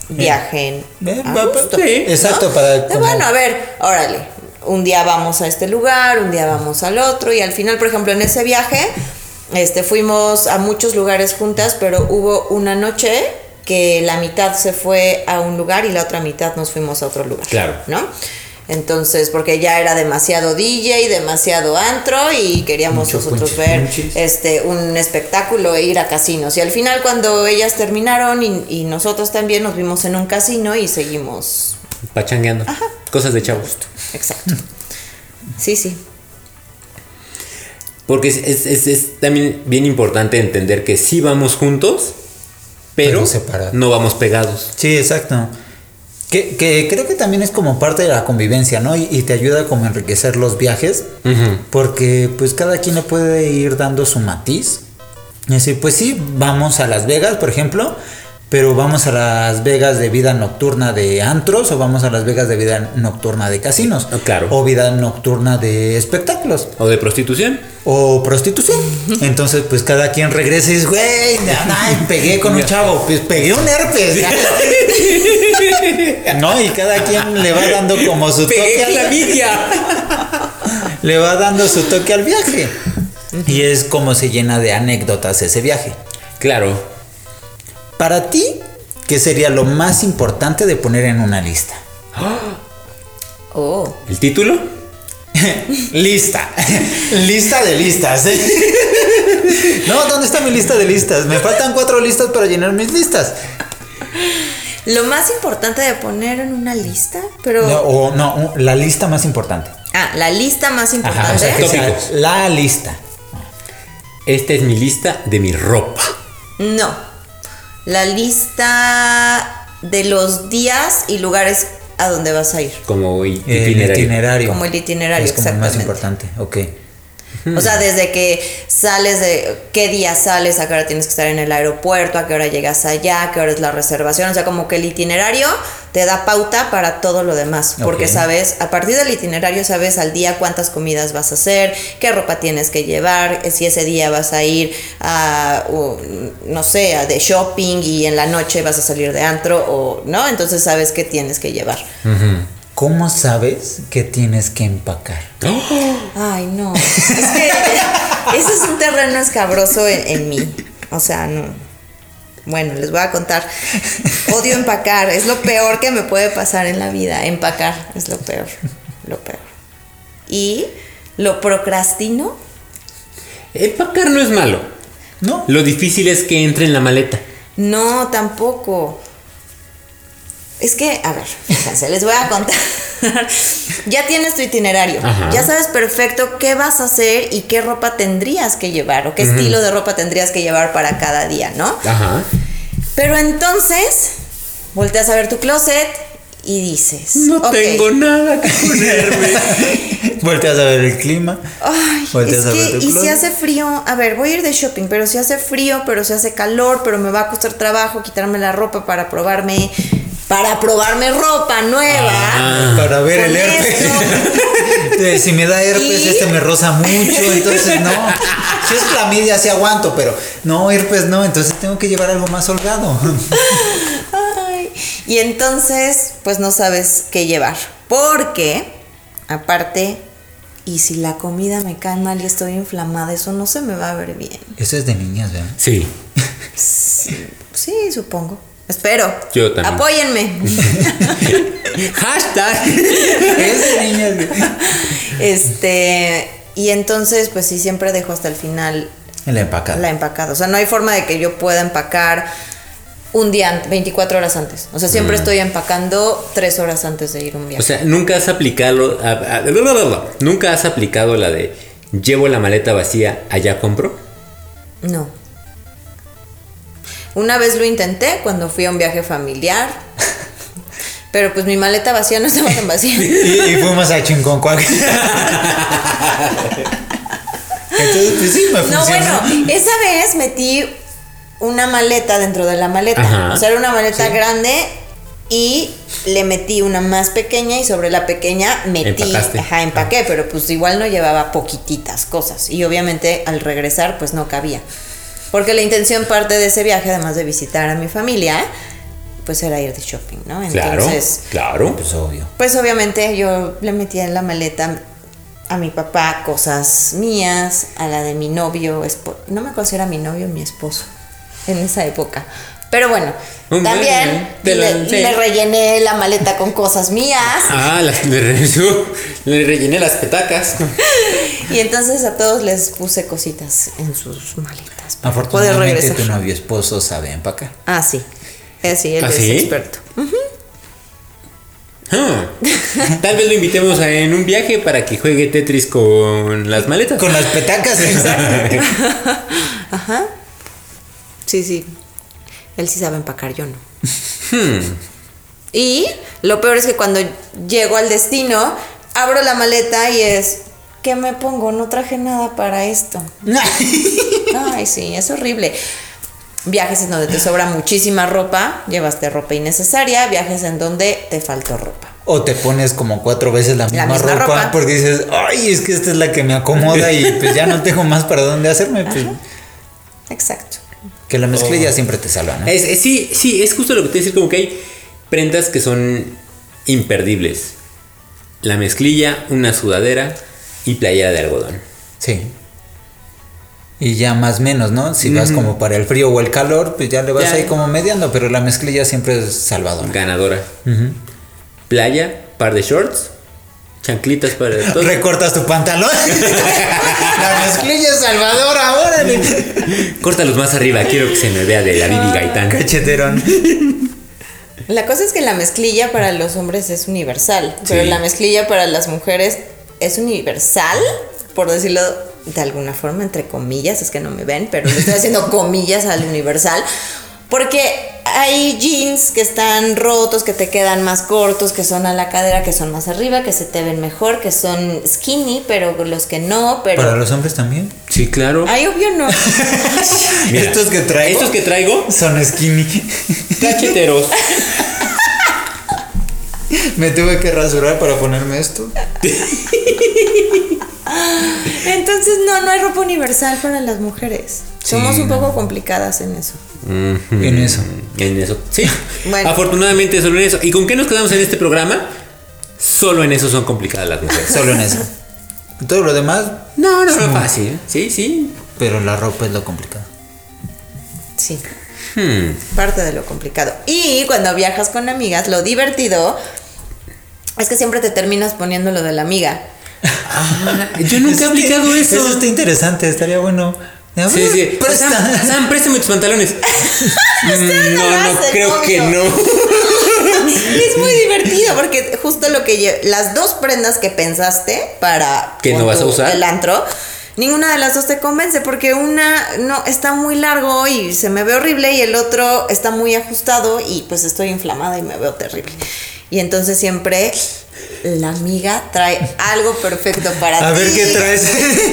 viajen. Eh, a gusto, sí, exacto, para como- Bueno, a ver, órale. Un día vamos a este lugar, un día vamos al otro, y al final, por ejemplo, en ese viaje, este, fuimos a muchos lugares juntas, pero hubo una noche que la mitad se fue a un lugar y la otra mitad nos fuimos a otro lugar. Claro. ¿No? Entonces, porque ya era demasiado DJ, demasiado antro y queríamos Mucho nosotros punch- ver este un espectáculo e ir a casinos. Y al final cuando ellas terminaron y, y nosotros también nos vimos en un casino y seguimos. Pachangueando. Cosas de chavos. Exacto. Sí, sí. Porque es, es- es- es también bien importante entender que sí vamos juntos, pero, Pero no vamos pegados. Sí, exacto. Que, que creo que también es como parte de la convivencia, ¿no? Y, y te ayuda como a enriquecer los viajes, Ujú. porque pues cada quien le puede ir dando su matiz. Y decir, pues sí, vamos a Las Vegas, por ejemplo, pero vamos a Las Vegas de vida nocturna de antros o vamos a Las Vegas de vida nocturna de casinos. Ah, claro. O vida nocturna de espectáculos. O de prostitución. O prostitución. Entonces, pues cada quien regresa y dice, güey, ay, pegué con un chavo, pues pegué un herpes. no, y cada quien le va dando como su toque. al- Le va dando su toque al viaje. Y es como se llena de anécdotas ese viaje. Claro. Para ti, ¿qué sería lo más importante de poner en una lista? Oh. ¿El título? Lista. lista de listas. no, ¿dónde está mi lista de listas? Me faltan cuatro listas para llenar mis listas. Lo más importante de poner en una lista, pero. No, o no, la lista más importante. Ah, la lista más Ajá, importante. o sea, que sea la lista. Esta es mi lista de mi ropa. No. La lista de los días y lugares a donde vas a ir. Como El itinerario. itinerario. Como el itinerario, Es como el más importante. Ok. O sea, desde que sales de qué día sales, a qué hora tienes que estar en el aeropuerto, a qué hora llegas allá, a qué hora es la reservación, o sea, como que el itinerario te da pauta para todo lo demás, porque sabes, a partir del itinerario sabes al día cuántas comidas vas a hacer, qué ropa tienes que llevar, eh, si ese día vas a ir a, o, no sé, a de shopping y en la noche vas a salir de antro o no, entonces sabes qué tienes que llevar. ¿Cómo sabes que tienes que empacar? Ay, no. Es que ese es un terreno escabroso en, en mí. O sea, no. Bueno, les voy a contar. Odio empacar. Es lo peor que me puede pasar en la vida. Empacar es lo peor. Lo peor. Y lo procrastino. Empacar no es malo. ¿No? Lo difícil es que entre en la maleta. No, tampoco. Es que, a ver, fíjense, les voy a contar. ya tienes tu itinerario. Ajá. Ya sabes perfecto qué vas a hacer y qué ropa tendrías que llevar o qué estilo de ropa tendrías que llevar para cada día, ¿no? Ajá. Pero entonces, volteas a ver tu closet y dices: No "Ok, tengo nada que ponerme. Volteas a ver el clima. Ay, Volteas es a ver que, tu y si hace frío, a ver, voy a ir de shopping, pero si hace frío, pero si hace calor, pero me va a costar trabajo quitarme la ropa para probarme, para probarme ropa nueva. Para ver el herpes. esto. Si me da herpes, Y- este me roza mucho, entonces no. Si es clamidia, sí aguanto, pero no, herpes no, entonces tengo que llevar algo más holgado. Ay, y entonces, pues no sabes qué llevar. Porque, aparte, y si la comida me cae mal y estoy inflamada, eso no se me va a ver bien. Eso es de niñas, ¿verdad? Sí. Sí, supongo. Espero. Yo también. Apóyenme. Hashtag. Este. Y entonces, pues sí, siempre dejo hasta el final El empacado. la empacada. O sea, no hay forma de que yo pueda empacar un día, ant- 24 horas antes. O sea, siempre estoy empacando 3 horas antes de ir un viaje. O sea, nunca has aplicado. a- a- nunca has aplicado la de llevo la maleta vacía, allá compro. No. Una vez lo intenté cuando fui a un viaje familiar. Pero pues mi maleta vacía no estaba tan vacía. Y, y fuimos a Chinconcuac. Entonces, pues sí, me No, funcionó. bueno, esa vez metí una maleta dentro de la maleta. Ajá. O sea, era una maleta grande y le metí una más pequeña y sobre la pequeña metí, Empacaste. ajá, empaqué, pero pues igual no llevaba poquititas cosas y obviamente al regresar pues no cabía. Porque la intención parte de ese viaje, además de visitar a mi familia, pues era ir de shopping, ¿no? Claro. Entonces, Claro. Pues obvio. pues obviamente yo le metía en la maleta a mi papá cosas mías, a la de mi novio, espo- no me acuerdo si era mi novio o mi esposo en esa época. Pero bueno, también le, rellené la maleta con cosas mías Ah, la- le, re- yo le rellené las petacas. y entonces a todos les puse cositas en sus maletas para poder Afortunadamente regresar. tu novio esposo sabe empacar. Ah, sí. Eh, sí, él ¿Ah, es sí? experto. Ah, tal vez lo invitemos a- en un viaje para que juegue Tetris con las maletas. Con las petacas. Ajá. Sí, sí. Él sí sabe empacar, yo no. Hmm. Y lo peor es que cuando llego al destino, abro la maleta y es, ¿qué me pongo? No traje nada para esto. Ay, sí, es horrible. Viajes en donde te sobra muchísima ropa, llevaste ropa innecesaria, viajes en donde te faltó ropa. O te pones como cuatro veces la misma, misma ropa, ropa. porque dices, ay, es que esta es la que me acomoda y pues ya no tengo más para dónde hacerme. Pues, Exacto. Que la Oh. mezclilla siempre te salva, ¿no? Es- es- sí, sí, es justo lo que te decir, como que hay prendas que son imperdibles. La mezclilla, una sudadera y playera de algodón. Sí. Y ya más menos, ¿no? Si vas como para el frío o el calor, pues ya le vas Ya. ahí como mediando, pero la mezclilla siempre es salvadora. Ganadora. Playa, par de shorts, chanclitas para todo. Recortas tu pantalón. la mezclilla es salvadora, órale. Córtalos más arriba, quiero que se me vea de la Bibi Gaitán. Cacheterón. La cosa es que la mezclilla para los hombres es universal, pero la mezclilla para las mujeres es universal, por decirlo de alguna forma, entre comillas, es que no me ven, pero le estoy haciendo comillas al universal, porque hay jeans que están rotos, que te quedan más cortos, que son a la cadera, que son más arriba, que se te ven mejor, que son skinny, pero los que no, pero... Para los hombres también. Sí, claro. Ay, obvio no. Mira, estos que traigo. Estos que traigo, Son skinny. cacheteros. Me tuve que rasurar para ponerme esto. Entonces, no, no hay ropa universal para las mujeres. Somos un no. poco complicadas en eso. En eso. En eso. Sí. Bueno. Afortunadamente solo en eso. ¿Y con qué nos quedamos en este programa? Solo en eso son complicadas las mujeres. Solo en eso. Todo lo demás, No, no, no, fácil. Sí, sí. pero la ropa es lo complicado. Sí. Hmm. Parte de lo complicado. Y cuando viajas con amigas, lo divertido es que siempre te terminas poniendo lo de la amiga. Yo nunca he aplicado eso. Eso está interesante, estaría bueno. Sí, sí. Presta. Sam, Sam, préstame tus pantalones. Mm, no no, creo que no. Es muy divertido porque justo lo que lle- las dos prendas que pensaste para Que no vas a usar. el antro, ninguna de las dos te convence porque una no está muy largo y se me ve horrible y el otro está muy ajustado y pues estoy inflamada y me veo terrible. Y entonces siempre la amiga trae algo perfecto para A ti. ver qué traes.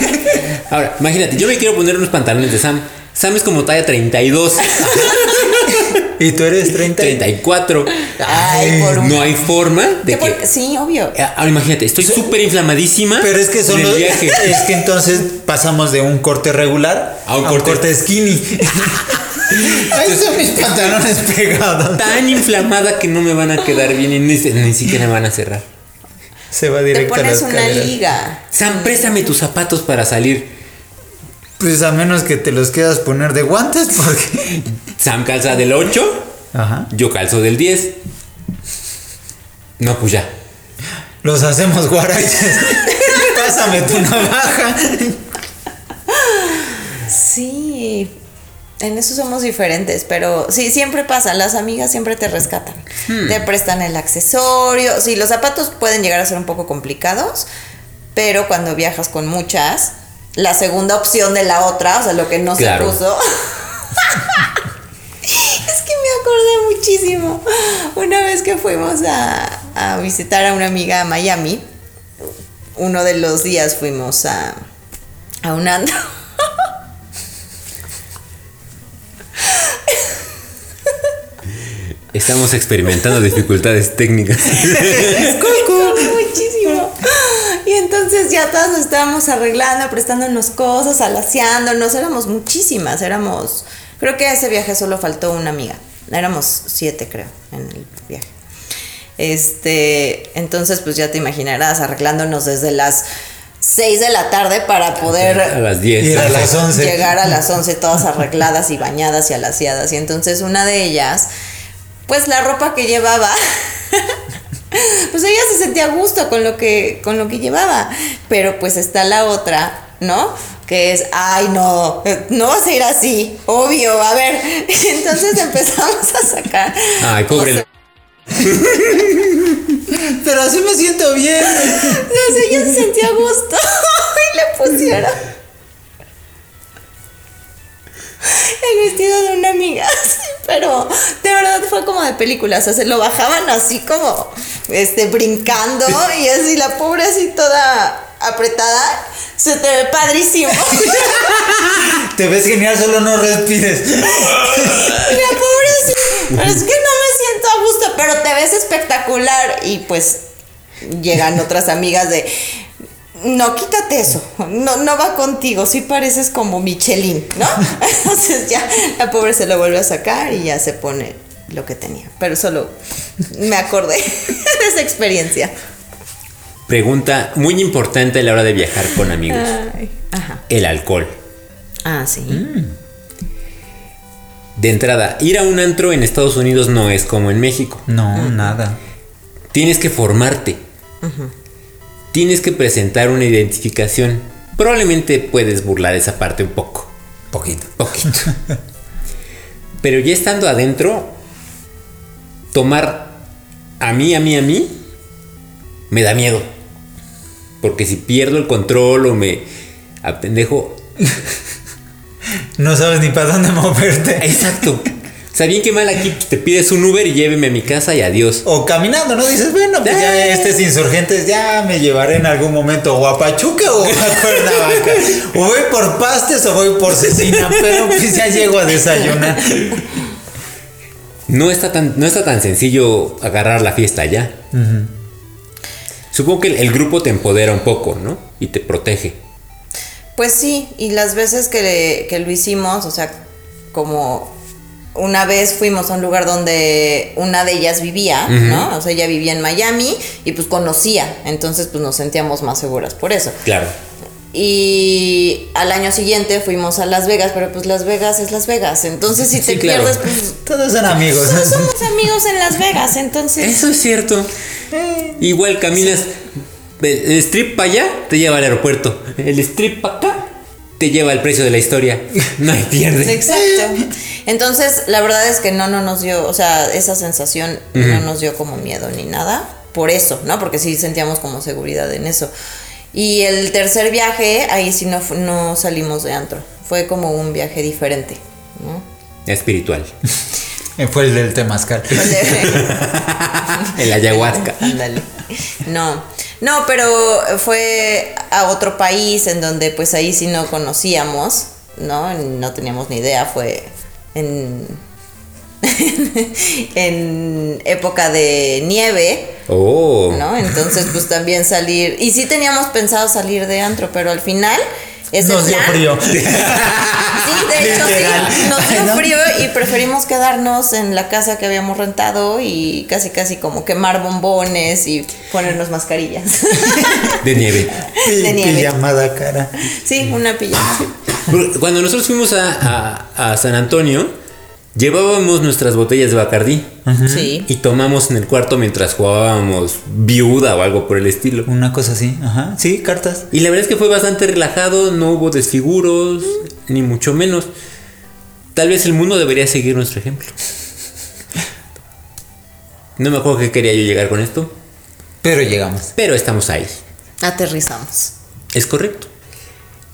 Ahora, imagínate, yo me quiero poner unos pantalones de Sam. Sam es como talla 32, y tú eres 30. 34. Ay, por No hay forma de ¿Qué por- que. Sí, obvio. Ah, Ahora imagínate, estoy súper inflamadísima. Pero es que son los- viaje. Es que entonces pasamos de un corte regular A un corte- skinny. Ahí son mis pantalones pegados. Tan inflamada que no me van a quedar bien y ni, ni siquiera me van a cerrar. Se va Te directo a pones las una liga. Sam, préstame tus zapatos para salir. Pues a menos que te los quieras poner de guantes porque... Sam calza del 8, Ajá. yo calzo del 10. No, pues ya. Los hacemos guaraches. Pásame tu navaja. Sí. En eso somos diferentes, pero sí, siempre pasa, las amigas siempre te rescatan. Te prestan el accesorio. Sí, los zapatos pueden llegar a ser un poco complicados, pero cuando viajas con muchas, la segunda opción de la otra, o sea, lo que no Claro. se puso. es que me acordé muchísimo. Una vez que fuimos a, a visitar a una amiga a Miami, uno de los días fuimos a, a un antro. Estamos experimentando dificultades técnicas. muchísimo. Y entonces ya todas nos estábamos arreglando, prestándonos cosas, alaciándonos. Éramos muchísimas, éramos. Creo que a ese viaje solo faltó una amiga. Éramos siete, creo, en el viaje. Este, entonces, pues ya te imaginarás, arreglándonos desde las 6 de la tarde para poder A las 10. Y era a las 11. llegar a las 11 todas arregladas y bañadas y alaciadas. Y entonces una de ellas, pues la ropa que llevaba, pues ella se sentía a gusto con lo que, con lo que llevaba. Pero pues está la otra, ¿no? Que es, ay no, no vas a ir así, obvio, a ver. Entonces empezamos a sacar. Ay, pobre. Pero así me siento bien. Entonces ella se sentía a gusto y le pusieron el vestido de una amiga. pero de verdad fue como de película. O sea, se lo bajaban así como este brincando y así la pobre así toda apretada. Se te ve padrísimo. Te ves genial, solo no respires. La pobre así, pero es que no me siento a gusto, pero te ves espectacular. Y pues llegan otras amigas de, no, quítate eso, no, no va contigo, sí pareces como Michelin, ¿no? Entonces ya la pobre se lo vuelve a sacar y ya se pone lo que tenía. Pero solo me acordé de esa experiencia. Pregunta muy importante a la hora de viajar con amigos. Ay, ajá. El alcohol. Ah, sí. De entrada, ir a un antro en Estados Unidos no es como en México. No, nada. Tienes que formarte. Tienes que presentar una identificación. Probablemente puedes burlar esa parte un poco. Poquito. Poquito. Pero ya estando adentro, tomar a mí, a mí, a mí, me da miedo. Porque si pierdo el control o me apendejo. No sabes ni para dónde moverte. Exacto. O sea, bien que mal aquí te pides un Uber y lléveme a mi casa y adiós. O caminando, ¿no? Dices, bueno, pues ya este es insurgentes, ya me llevaré en algún momento o a Pachuca o a Cuernavaca. O voy por pastes o voy por cecina, pero pues ya llego a desayunar. No está tan, no está tan sencillo agarrar la fiesta ya. Supongo que el, el grupo te empodera un poco, ¿no? Y te protege. Pues sí, y las veces que, que lo hicimos, o sea, como una vez fuimos a un lugar donde una de ellas vivía, ¿no? O sea, ella vivía en Miami y pues conocía, entonces pues nos sentíamos más seguras por eso. Claro. Y al año siguiente fuimos a Las Vegas, pero pues Las Vegas es Las Vegas, entonces si te Sí, claro. pierdes, pues Todos son amigos. todos somos amigos en Las Vegas, entonces... Eso es cierto. Igual caminas. El el strip para allá te lleva al aeropuerto. El strip para acá te lleva al precio de la historia. No hay pierde. Exacto. Entonces, la verdad es que no, no nos dio, o sea, esa sensación no nos dio como miedo ni nada. Por eso, ¿no? Porque sí sentíamos como seguridad en eso. Y el tercer viaje, ahí sí no, no salimos de antro. Fue como un viaje diferente, ¿no? Espiritual. Fue el del temazcal. El ayahuasca. Ándale. No, no, pero fue a otro país en donde pues ahí sí no conocíamos, ¿no? No teníamos ni idea, fue en, en época de nieve, Oh. ¿no? Entonces pues también salir, y sí teníamos pensado salir de antro, pero al final... Ese Nos dio plan- frío. Sí, de hecho Literal. sí, nos dio ¿No? frío y preferimos quedarnos en la casa que habíamos rentado y casi casi como quemar bombones y ponernos mascarillas. De nieve. De nieve. Pijamada cara. Sí, una pijama. Cuando nosotros fuimos a, a- a San Antonio, llevábamos nuestras botellas de Bacardí Sí. y tomamos en el cuarto mientras jugábamos viuda o algo por el estilo. Una cosa así. Ajá. Sí, cartas. Y la verdad es que fue bastante relajado, no hubo desfiguros, ni mucho menos. Tal vez el mundo debería seguir nuestro ejemplo. No me acuerdo que quería yo llegar con esto, Pero llegamos. pero estamos ahí. Aterrizamos. Es correcto.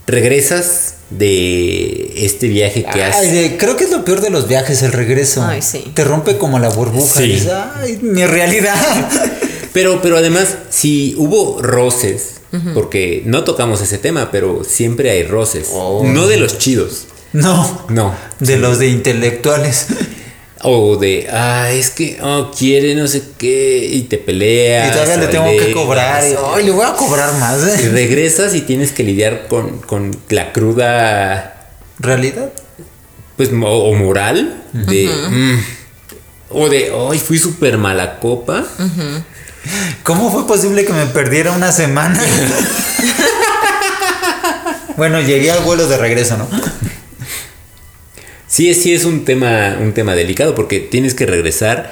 Regresas de este viaje que has... Ay, de- creo que es lo peor de los viajes, el regreso. Ay, sí. Te rompe como la burbuja. Sí. Dices, Ay, mi realidad. Pero, pero además, si hubo roces, porque no tocamos ese tema, pero siempre hay roces. Oh. No de los chidos, no. no. De los de intelectuales. O de, ah, es que oh, quiere no sé qué, y te peleas. y todavía le tengo que cobrar. Y, ay, le voy a cobrar más. y ¿eh? regresas y tienes que lidiar con, con la cruda, ¿Realidad? pues, o moral, de, mm, o de, ay, fui súper mala copa. ¿Cómo fue posible que me perdiera una semana? bueno, llegué al vuelo de regreso, ¿no? Sí, sí es un tema, un tema delicado porque tienes que regresar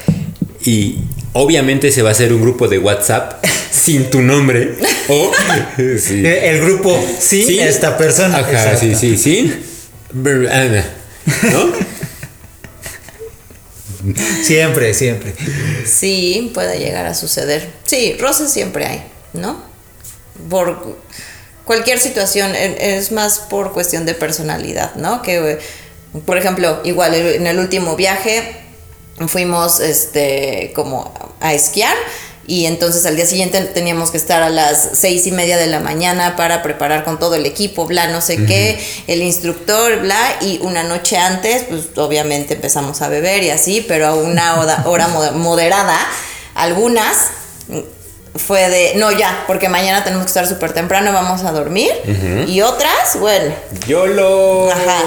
y obviamente se va a hacer un grupo de WhatsApp sin tu nombre o sí. Eh, El grupo, sí, Sí. esta persona. Ajá, Exacto. sí, sí, ah, ¿No? Siempre, siempre. Sí, puede llegar a suceder. Sí, roces siempre hay, ¿no? Por cualquier situación, es más por cuestión de personalidad, ¿no? Que, por ejemplo, igual en el último viaje fuimos, este, como a esquiar y entonces al día siguiente teníamos que estar a las seis y media de la mañana para preparar con todo el equipo, bla, no sé qué, el instructor, bla, y una noche antes, pues obviamente empezamos a beber y así, pero a una hora, hora moder- moderada, algunas fue de, no ya, porque mañana tenemos que estar súper temprano, vamos a dormir, y otras, bueno, YOLO. Ajá.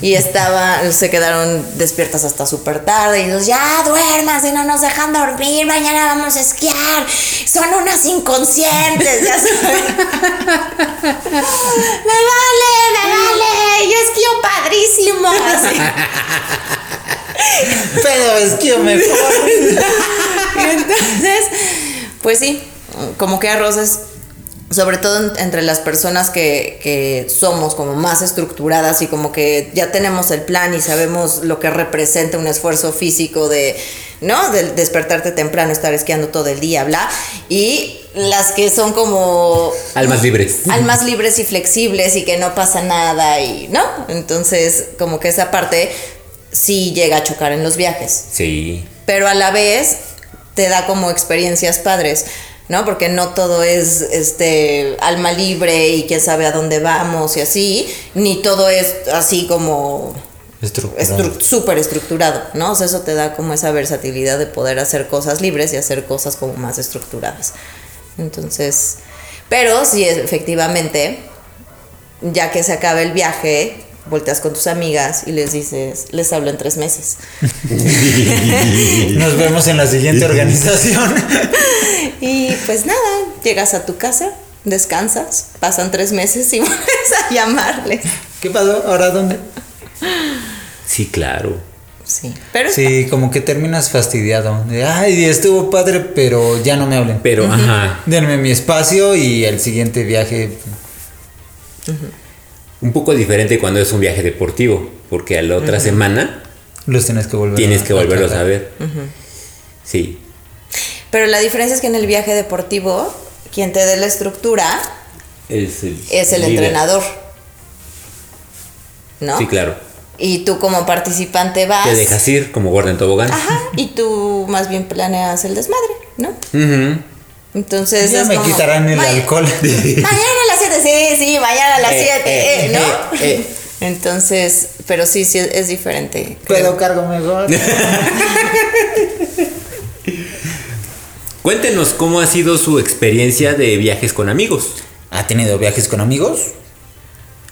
Y estaba, se quedaron despiertas hasta súper tarde y nos, ya duérmase, no nos dejan dormir, mañana vamos a esquiar. Son unas inconscientes, ya sabes. me vale, me vale, yo esquío padrísimo. Así. Pero es que mejor. Y entonces, pues sí, como que arroces, sobre todo en- entre las personas que, que somos como más estructuradas y como que ya tenemos el plan y sabemos lo que representa un esfuerzo físico de, ¿no? De despertarte temprano, estar esquiando todo el día, bla. Y las que son como Almas libres. almas libres y flexibles y que no pasa nada y, ¿no? Entonces, como que esa parte sí llega a chocar en los viajes Sí. pero a la vez te da como experiencias padres, ¿no? Porque no todo es este alma libre y quién sabe a dónde vamos y así, ni todo es así como Estructurado. estru- súper estructurado, ¿no? O sea, eso te da como esa versatilidad de poder hacer cosas libres y hacer cosas como más estructuradas. Entonces, pero sí, efectivamente, ya que se acabe el viaje, volteas con tus amigas y les dices, les hablo en tres meses. Nos vemos en la siguiente organización. Y pues nada, llegas a tu casa, descansas, pasan tres meses y vuelves a llamarles. ¿Qué pasó? ¿Ahora dónde? Sí, claro. Sí, pero Sí, como que terminas fastidiado. De, Ay, estuvo padre, pero ya no me hablen. Pero, ajá. Denme mi espacio y el siguiente viaje. Un poco diferente cuando es un viaje deportivo, porque a la otra semana Los tienes que volver tienes que volverlos a ver. Sí. Pero la diferencia es que en el viaje deportivo, quien te dé la estructura Es el, es el entrenador. ¿No? Sí, claro. Y tú como participante vas. Te dejas ir como guarda en tobogán. Ajá. Y tú más bien planeas el desmadre, ¿no? Entonces Ya es me como, quitarán el "Ma- alcohol". Mañana a las 7, sí, sí, mañana a las Eh, 7, eh, ¿no? eh, eh. Entonces, pero sí, sí, es diferente. Puedo cargo mejor. Cuéntenos cómo ha sido su experiencia de viajes con amigos. ¿Ha tenido viajes con amigos?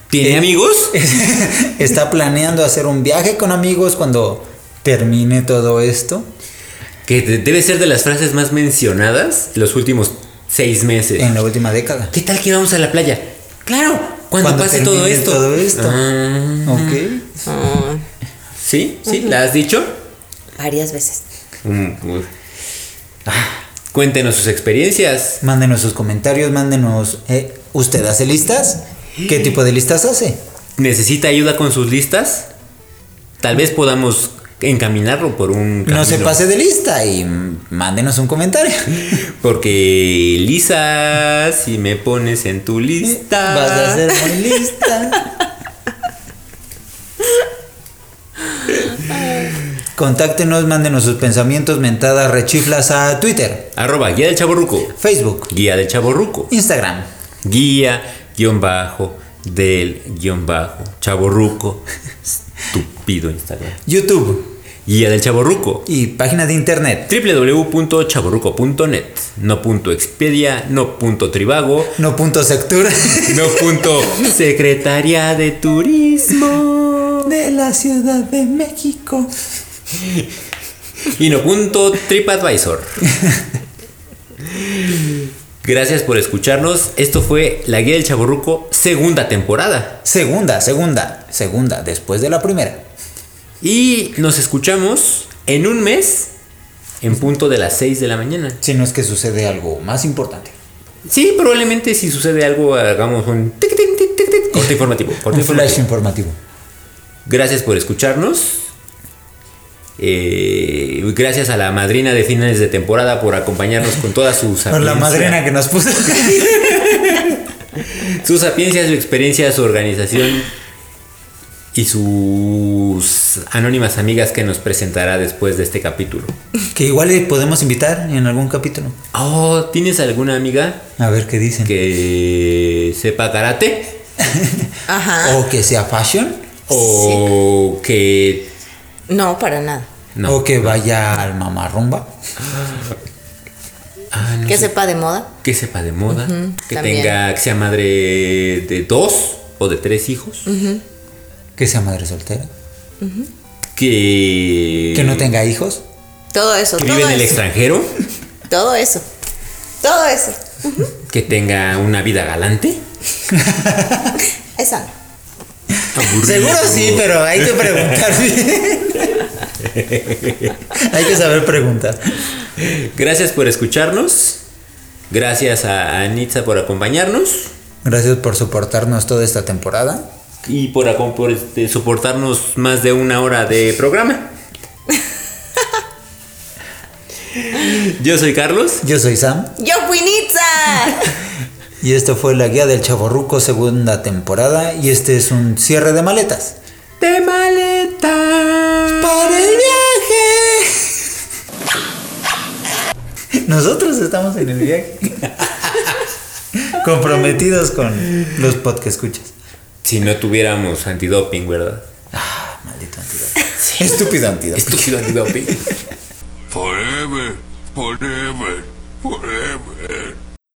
¿Tiene Eh. amigos? ¿Está planeando hacer un viaje con amigos cuando termine todo esto? Que de- debe ser de las frases más mencionadas los últimos seis meses. En la última década. ¿Qué tal que íbamos a la playa? Claro, cuando, Cuando pase todo esto. todo esto. Ah, Ok. Ah, ¿Sí? ¿Sí? ¿La has dicho? varias veces. Mm. Ah, Cuéntenos sus experiencias. Mándenos sus comentarios, mándenos. eh, ¿Usted hace listas? ¿Qué tipo de listas hace? ¿Necesita ayuda con sus listas? Tal vez podamos encaminarlo por un No se camino. pase de lista y mándenos un comentario. Porque Lisa, si me pones en tu lista. Vas a ser muy lista. Contáctenos, mándenos sus pensamientos, mentadas, rechiflas a Twitter, Arroba guía del chaborruco. Facebook, Guía del chaborruco. Instagram, Guía guion bajo del guion bajo chaborruco. Estúpido Instagram. YouTube Guía del chaborruco. y página de internet. www.chaborruco.net. No punto Expedia, no punto Tribago, No punto sectura no punto Secretaría de Turismo de la Ciudad de México. y no punto TripAdvisor. Gracias por escucharnos. Esto fue La Guía del Chaborruco, segunda temporada. Segunda, segunda, segunda, después de la primera. Y nos escuchamos en un mes en punto de las 6 de la mañana. Si no es que sucede algo más importante. Sí, probablemente si sucede algo hagamos un tic, tic, tic, tic, tic, corte informativo. corte Un flash informativo. informativo. Gracias por escucharnos. Eh, gracias a la madrina de finales de temporada por acompañarnos con toda su sapiencia. Por la madrina que nos puso. Su sapiencia, su experiencia, su organización y sus anónimas amigas que nos presentará después de este capítulo. que igual le podemos invitar en algún capítulo. Oh, ¿tienes alguna amiga A ver qué dicen. que sepa karate? Ajá. O que sea fashion. ¿O que No, para nada. no? O que vaya al mamarrumba. Ah, no Que sé. sepa de moda. que sepa de moda, que también. tenga, que sea madre de dos o de tres hijos, Que sea madre soltera. que, Que no tenga hijos. Todo eso. que todo vive en el extranjero, Todo eso. Todo eso. que tenga una vida galante. Esa no. aburrido. Seguro sí, pero hay que preguntar bien. hay que saber preguntar. Gracias por escucharnos. Gracias a Anitza por acompañarnos Gracias por soportarnos toda esta temporada. Y por, por, este, soportarnos más de una hora de programa. Yo soy Carlos. Yo soy Sam ¡Yo fui Nitza! y esto fue la guía del Chaborruco segunda temporada y este es un cierre de maletas. De maleta. ¡Para el viaje! Nosotros estamos en el viaje. Comprometidos con los podcasts que escuchas. Si no tuviéramos antidoping, ¿verdad? Ah, maldito antidoping. Estúpido antidoping. Estúpido antidoping. Forever, forever, forever.